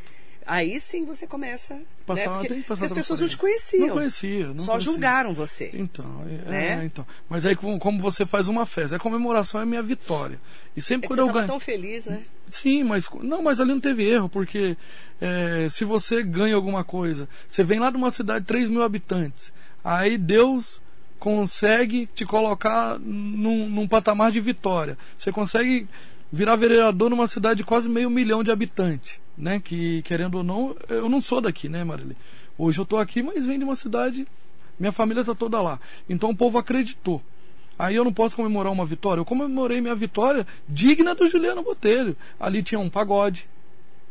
Aí sim você começa. Passar, né? Porque, tem que passar porque as pessoas não te conheciam. Não conhecia. Não só conhecia. julgaram você. Então, é, Né? é, então. Mas aí como, você faz uma festa, a comemoração é minha vitória. E sempre É quando você eu ganho. tão feliz, né? Sim, mas não, mas ali não teve erro, porque é, se você ganha alguma coisa, você vem lá de uma cidade de 3 mil habitantes, aí Deus consegue te colocar num, num patamar de vitória. Você consegue virar vereador numa cidade de quase meio milhão de habitantes, né? Que querendo ou não, eu não sou daqui, né, Marília? Hoje eu tô aqui, mas vem de uma cidade, minha família tá toda lá. Então o povo acreditou. Aí eu não posso comemorar uma vitória. Eu comemorei minha vitória digna do Juliano Botelho. Ali tinha um pagode,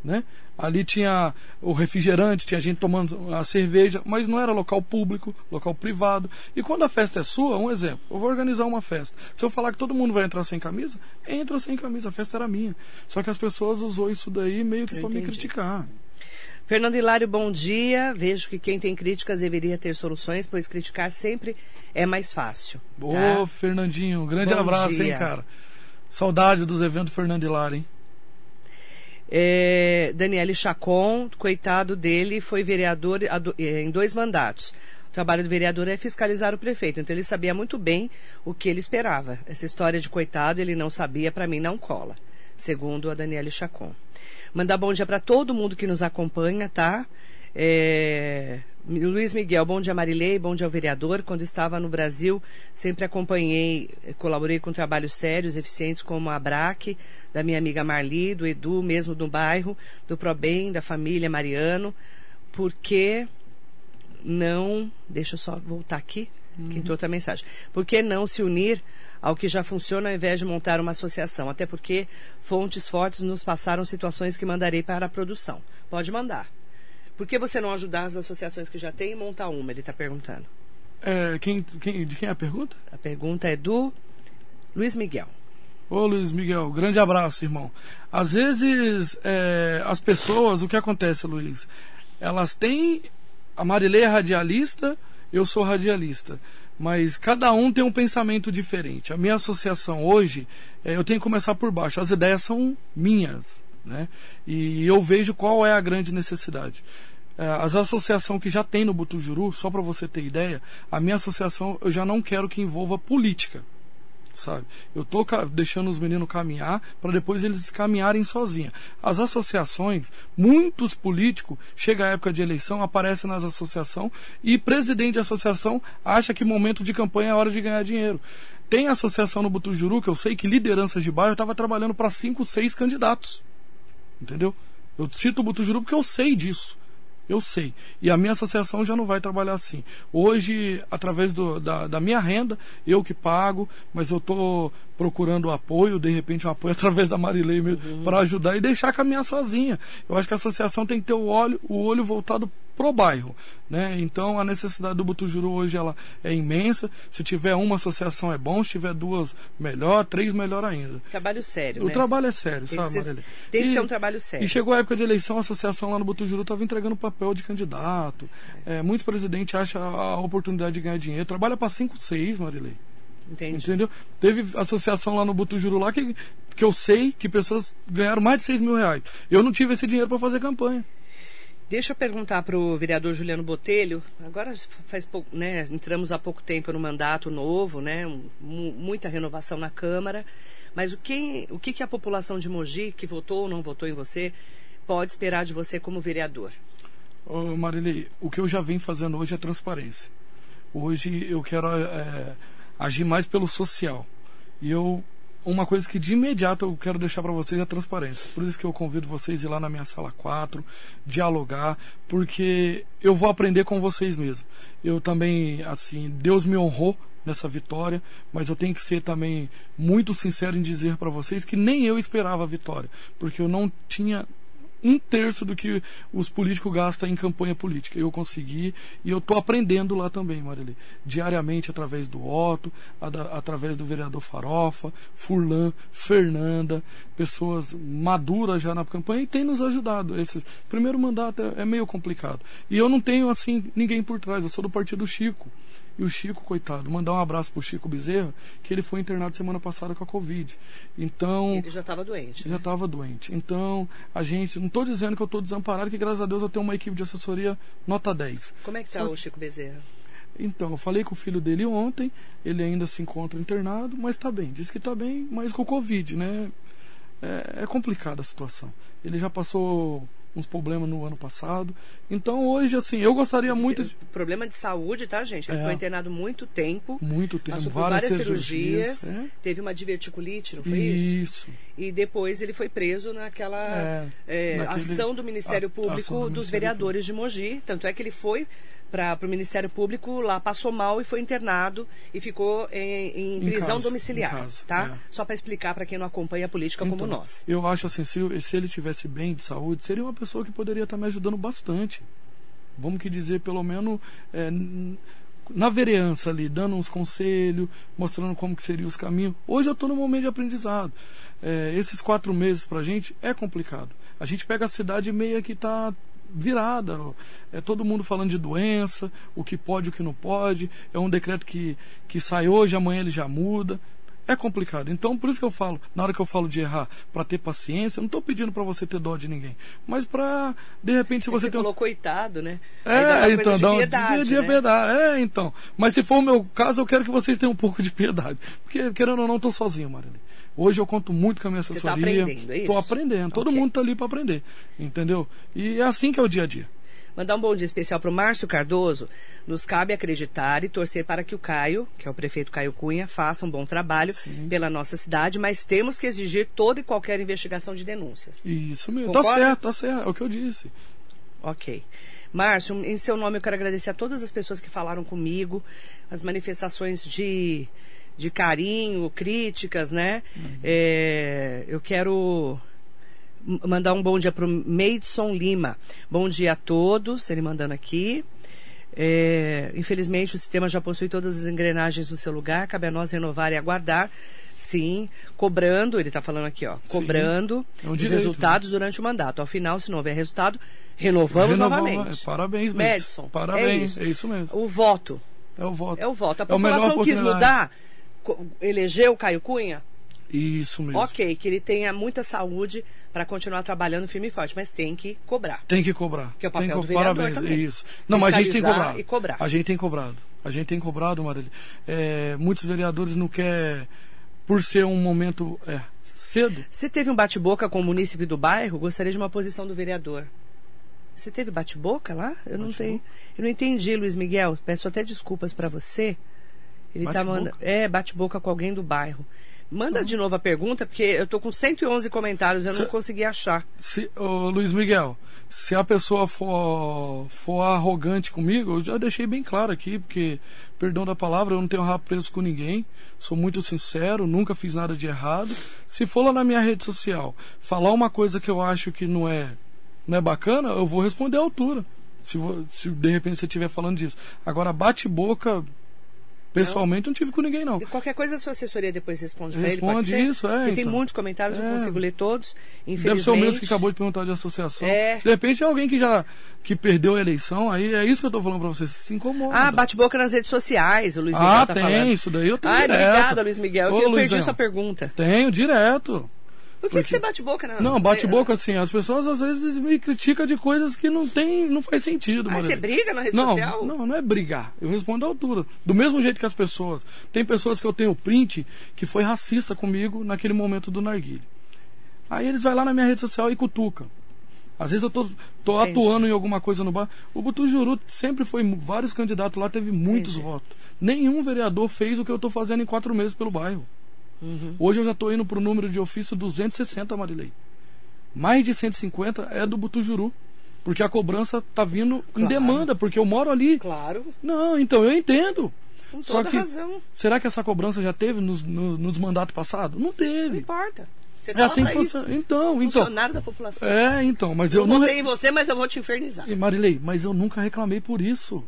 né? Ali tinha o refrigerante, tinha gente tomando a cerveja, mas não era local público, local privado. E quando a festa é sua, um exemplo, eu vou organizar uma festa. Se eu falar que todo mundo vai entrar sem camisa, entra sem camisa, a festa era minha. Só que as pessoas usou isso daí meio que para me criticar. Fernando Hilário, bom dia. Vejo que quem tem críticas deveria ter soluções, pois criticar sempre é mais fácil. Ô, tá? Fernandinho, um grande Bom abraço, dia. hein, cara. Saudade dos eventos Fernando Hilário, hein? É, Daniele Chacon, coitado dele, foi vereador eh, em dois mandatos. O trabalho do vereador é fiscalizar o prefeito, então ele sabia muito bem o que ele esperava. Essa história de coitado ele não sabia, para mim não cola, segundo a Daniele Chacon. Mandar bom dia para todo mundo que nos acompanha, tá? É, Luiz Miguel, bom dia Marilei, bom dia ao vereador. Quando estava no Brasil, sempre acompanhei, colaborei com trabalhos sérios, eficientes, como a BRAC, da minha amiga Marli, do Edu, mesmo do bairro, do Probem, da família Mariano, porque não. Deixa eu só voltar aqui, que entrou outra mensagem. Por que não se unir ao que já funciona ao invés de montar uma associação? Até porque fontes fortes nos passaram situações que mandarei para a produção. Pode mandar. Por que você não ajudar as associações que já tem e montar uma? Ele está perguntando. É, quem, quem- de quem é a pergunta? A pergunta é do Luiz Miguel. Ô Luiz Miguel, grande abraço, irmão. Às vezes, é, as pessoas, o que acontece, Luiz? Elas têm. A Marilei é radialista, eu sou radialista. Mas cada um tem um pensamento diferente. A minha associação hoje, é, eu tenho que começar por baixo. As ideias são minhas. Né? E eu vejo qual é a grande necessidade. É, As associações que já tem no Butujuru, só para você ter ideia, a minha associação eu já não quero que envolva política sabe? Eu tô deixando os meninos caminhar para depois eles caminharem sozinhos. As associações, muitos políticos, chega a época de eleição, aparecem nas associações e presidente de associação acha que momento de campanha é hora de ganhar dinheiro. tem associação no Butujuru, que eu sei que lideranças de bairro estava trabalhando para cinco, seis candidatos. Entendeu? Eu cito o Butujuru porque eu sei disso. Eu sei. E a minha associação já não vai trabalhar assim. Hoje, através do, da, da minha renda, eu que pago, mas eu estou procurando apoio, de repente um apoio através da Marilei uhum. para ajudar e deixar caminhar sozinha. Eu acho que a associação tem que ter o olho, o olho voltado pro bairro, né? Então a necessidade do Butujuru hoje ela é imensa. Se tiver uma associação é bom, se tiver duas melhor, três melhor ainda. Trabalho sério, O né? trabalho é sério, tem sabe, que ser, Tem que ser um trabalho sério. E chegou a época de eleição, a associação lá no Butujuru estava entregando papel de candidato. É. É, muitos presidentes acham a oportunidade de ganhar dinheiro. Trabalha para cinco, seis, Marilei. Entendi. Entendeu? Teve associação lá no Butujuru lá que, que eu sei que pessoas ganharam mais de 6 mil reais. Eu não tive esse dinheiro para fazer campanha. Deixa eu perguntar para o vereador Juliano Botelho. Agora faz pouco, né? Entramos há pouco tempo no mandato novo, né? muita renovação na Câmara. Mas o que, o que, que a população de Mogi, que votou ou não votou em você, pode esperar de você como vereador? Ô Marilei, o que eu já venho fazendo hoje é transparência. Hoje eu quero é, agir mais pelo social. E eu uma coisa que de imediato eu quero deixar para vocês é a transparência. Por isso que eu convido vocês a ir lá na minha sala 4, dialogar, porque eu vou aprender com vocês mesmo. Eu também, assim, Deus me honrou nessa vitória, mas eu tenho que ser também muito sincero em dizer para vocês que nem eu esperava a vitória, porque eu não tinha um terço do que os políticos gastam em campanha política. Eu consegui e eu estou aprendendo lá também, Marilê. Diariamente, através do Otto, através do vereador Farofa, Furlan, Fernanda, pessoas maduras já na campanha e tem nos ajudado. Esse primeiro mandato é, é meio complicado. E eu não tenho, assim, ninguém por trás. Eu sou do partido Chico. E o Chico, coitado, mandar um abraço pro Chico Bezerra, que ele foi internado semana passada com a Covid. Então. Ele já estava doente. Já estava né? doente. Então, a gente. Não estou dizendo que eu estou desamparado, que graças a Deus eu tenho uma equipe de assessoria nota 10. Como é que está o Chico Bezerra? Então, eu falei com o filho dele ontem, ele ainda se encontra internado, mas está bem. Diz que está bem, mas com Covid, né? É, é complicada a situação. Ele já passou uns problemas no ano passado. Então hoje, assim, eu gostaria muito. De... Problema de saúde, tá, gente? Ele é. ficou internado muito tempo. Muito tempo. Passou várias, várias cirurgias. cirurgias é. Teve uma diverticulite, não foi isso? Isso. E depois ele foi preso naquela é, é naquele... ação do Ministério Público do dos Ministério vereadores Público. de Mogi. Tanto é que ele foi para o Ministério Público, lá passou mal e foi internado e ficou em, em prisão casa, domiciliar, casa, tá? É. Só para explicar para quem não acompanha a política então, como nós. Eu acho assim, se, se ele tivesse bem de saúde, seria uma pessoa que poderia estar tá me ajudando bastante. Vamos que dizer, pelo menos é, na vereança ali, dando uns conselhos, mostrando como que seriam os caminhos. Hoje eu estou no momento de aprendizado. É, esses quatro meses para a gente é complicado. A gente pega a cidade meio que está virada. É todo mundo falando de doença, o que pode, o que não pode. É um decreto que, que sai hoje, amanhã ele já muda. É complicado. Então, por isso que eu falo, na hora que eu falo de errar, para ter paciência, eu não estou pedindo para você ter dó de ninguém, mas para de repente se você, você tem falou coitado, né? É, então dá um dia de né? piedade. É, então. Mas se for o meu caso, eu quero que vocês tenham um pouco de piedade, porque querendo ou não, estou sozinho, Marilene. Hoje eu conto muito com a minha assessoria. Você tá aprendendo, é isso? Estou aprendendo. Todo okay. mundo está ali para aprender, entendeu? E é assim que é o dia a dia. Mandar um bom dia especial para o Márcio Cardoso. Nos cabe acreditar e torcer para que o Caio, que é o prefeito Caio Cunha, faça um bom trabalho Sim. pela nossa cidade, mas temos que exigir toda e qualquer investigação de denúncias. Isso mesmo. Tá Concorda? Tá certo, tá certo. É o que eu disse. Ok. Márcio, em seu nome eu quero agradecer a todas as pessoas que falaram comigo, as manifestações de, de carinho, críticas, né? Uhum. É, eu quero mandar um bom dia para o Meidson Lima. Bom dia a todos, ele mandando aqui. É, infelizmente, o sistema já possui todas as engrenagens no seu lugar, cabe a nós renovar e aguardar. Sim, cobrando, ele está falando aqui, ó, cobrando é um os direito, resultados né? durante o mandato. Ao final, se não houver resultado, renovamos novamente. É, parabéns, Madison. Parabéns, é isso. é isso mesmo. O voto. É o voto. É o voto. A população quis mudar, elegeu o Caio Cunha, isso mesmo. Ok, que ele tenha muita saúde para continuar trabalhando firme e forte, mas tem que cobrar. Tem que cobrar. Que é o papel tem do vereador Parabéns, também. isso. Não, mas a gente tem cobrado. E cobrar. A gente tem cobrado. A gente tem cobrado, Marília. É, muitos vereadores não querem, por ser um momento é, cedo. Você teve um bate-boca com o munícipe do bairro? Gostaria de uma posição do vereador. Você teve bate-boca lá? Eu bate não tenho. Eu não entendi, Luiz Miguel. Peço até desculpas para você. Ele tá Bate-boca? mandando. É, bate-boca com alguém do bairro. Manda de novo a pergunta, porque eu tô com 111 comentários, eu não Se- consegui achar. Se, ô, Luiz Miguel, se a pessoa for, for arrogante comigo, eu já deixei bem claro aqui, porque, perdão da palavra, eu não tenho rabo preso com ninguém, sou muito sincero, nunca fiz nada de errado. Se for lá na minha rede social falar uma coisa que eu acho que não é, não é bacana, eu vou responder à altura. Se, se de repente você estiver falando disso. Agora, bate-boca, pessoalmente, não tive com ninguém, não. Qualquer coisa a sua assessoria depois responde pra ele, Responde isso, é, Porque tem então. muitos comentários, eu não É. consigo ler todos, infelizmente. Deve ser o mesmo que acabou de perguntar de associação. É. De repente é alguém que já que perdeu a eleição, aí é isso que eu tô falando pra você, se incomoda. Ah, bate-boca nas redes sociais, o Luiz Miguel Ah, tá tem, falando. isso daí eu tenho Ah, obrigada, Luiz Miguel. Ô, eu perdi Luizão. a sua pergunta. Tenho direto. Por que, que você bate boca? Na... Não, bate-boca assim, as pessoas às vezes me criticam de coisas que não tem, não faz sentido. Ah, Maria. você briga na rede não, social? Não, não é brigar. Eu respondo à altura. Do mesmo jeito que as pessoas. Tem pessoas que eu tenho print que foi racista comigo naquele momento do narguilho. Aí eles vão lá na minha rede social e cutucam. Às vezes eu tô, tô Entendi. atuando em alguma coisa no bar. O Butujuru sempre foi. Vários candidatos lá, teve muitos Entendi. votos. Nenhum vereador fez o que eu tô fazendo em quatro meses pelo bairro. Uhum. Hoje eu já tô indo pro número de ofício 260, Marilei. Mais de 150 é do Butujuru. Porque a cobrança tá vindo em Claro. demanda, porque eu moro ali. Claro, Não, então eu entendo. com Só toda que razão. será que essa cobrança já teve nos, no- nos mandatos passados? Não Não teve. importa. Você É tá assim que funciona. Então, então. Funcionário da população. É, então, mas eu eu não. votei em você, mas eu vou te infernizar. E, Marilei, mas eu nunca reclamei por isso.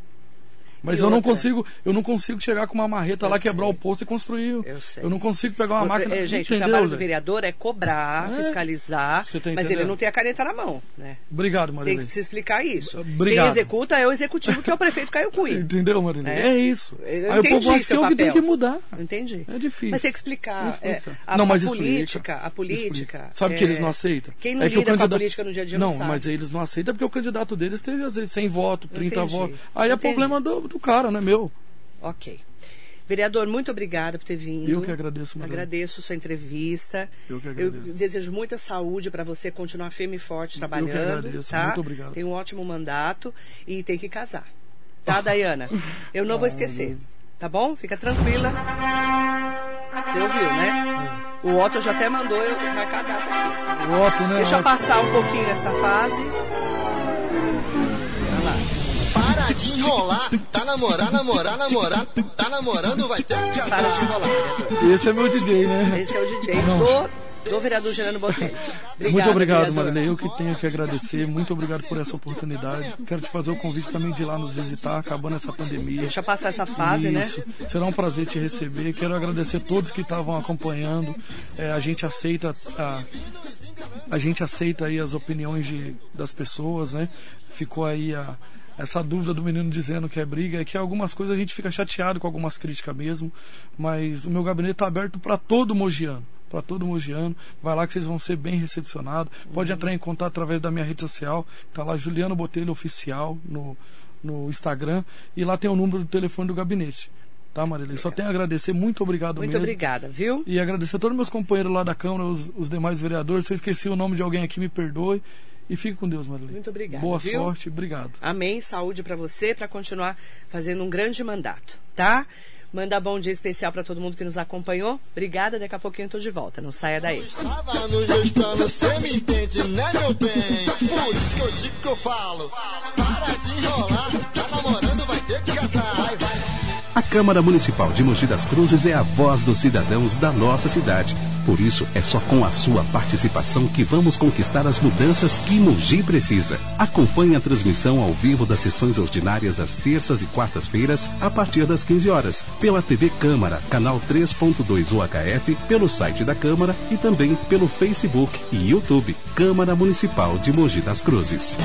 Mas E eu não outra? consigo, eu não consigo chegar com uma marreta Eu lá, sei. quebrar o posto e construir. Eu sei. não consigo pegar uma máquina. É, gente, o entendeu, trabalho do Zé? vereador é cobrar, É. fiscalizar, Você tá mas ele não tem a caneta na mão, né? Obrigado, Tem Marilei. que se explicar isso. Obrigado. Quem executa é o executivo, que é o prefeito Caio Cunha. Entendeu, Marilei? É. É, isso. Eu Aí o povo acha que é o que tem que mudar. Entendi. É difícil. Mas tem que explicar. Explica. é, a, não, mas política, a política. Sabe é, que eles não aceitam? Quem não é o lida com a política no dia a dia não, não mas eles não aceitam porque o candidato deles teve às vezes 100 votos, 30 Entendi. votos. Aí é problema do, do cara, não é meu. Ok. Vereador, muito obrigada por ter vindo. Eu que agradeço, Marilei. Agradeço sua entrevista. Eu que agradeço. desejo muita saúde para você continuar firme e forte trabalhando. que agradeço. Tá? Muito obrigado. Tem um ótimo mandato e tem que casar. Tá, Dayana? Eu não vou esquecer. Tá bom? Fica tranquila. Você ouviu, né? O Otto já até mandou eu marcar a data aqui. O Otto, né? Deixa eu passar um pouquinho essa fase. Para de enrolar, tá namorar, namorar, namorar, tá namorando, vai ter que Para de enrolar. Esse é meu DJ, né? Esse é o DJ Não. do, do vereador Gerando Botelho. Muito obrigado. Marilei. Eu que tenho que agradecer. Muito obrigado por essa oportunidade. Quero te fazer o convite também de ir lá nos visitar, acabando essa pandemia. Deixa eu passar essa fase, né? Isso. Será um prazer te receber. Quero agradecer a todos que estavam acompanhando. É, a gente aceita a, a gente aceita aí as opiniões de, das pessoas, né? Ficou aí a, essa dúvida do menino dizendo que é briga, é que algumas coisas a gente fica chateado com algumas críticas mesmo, mas o meu gabinete está aberto para todo mogiano. Para todo mogiano, vai lá que vocês vão ser bem recepcionados. Pode entrar em contato através da minha rede social, tá lá Juliano Botelho Oficial no, no Instagram, e lá tem o número do telefone do gabinete. Tá, Marilei? Só tenho a agradecer, muito obrigado Muito mesmo. obrigada, viu? E agradecer a todos meus companheiros lá da Câmara, os, os demais vereadores. Se eu esqueci o nome de alguém aqui, me perdoe. E fique com Deus, Marilei. Muito obrigada, Boa viu? sorte, obrigado. Amém. Saúde para você, para continuar fazendo um grande mandato, tá? Manda bom dia especial para todo mundo que nos acompanhou. Obrigada, daqui a pouquinho eu tô de volta. Não saia daí. Estava nos meus planos, cê me entende, né, meu bem? Por isso que eu digo que eu falo. Para de enrolar, tá namorando, vai ter que casar. Vai, vai. A Câmara Municipal de Mogi das Cruzes é a voz dos cidadãos da nossa cidade. Por isso, é só com a sua participação que vamos conquistar as mudanças que Mogi precisa. Acompanhe a transmissão ao vivo das sessões ordinárias às terças e quartas-feiras, a partir das 15 horas, pela TV Câmara, canal 3.2 UHF, pelo site da Câmara e também pelo Facebook e YouTube Câmara Municipal de Mogi das Cruzes.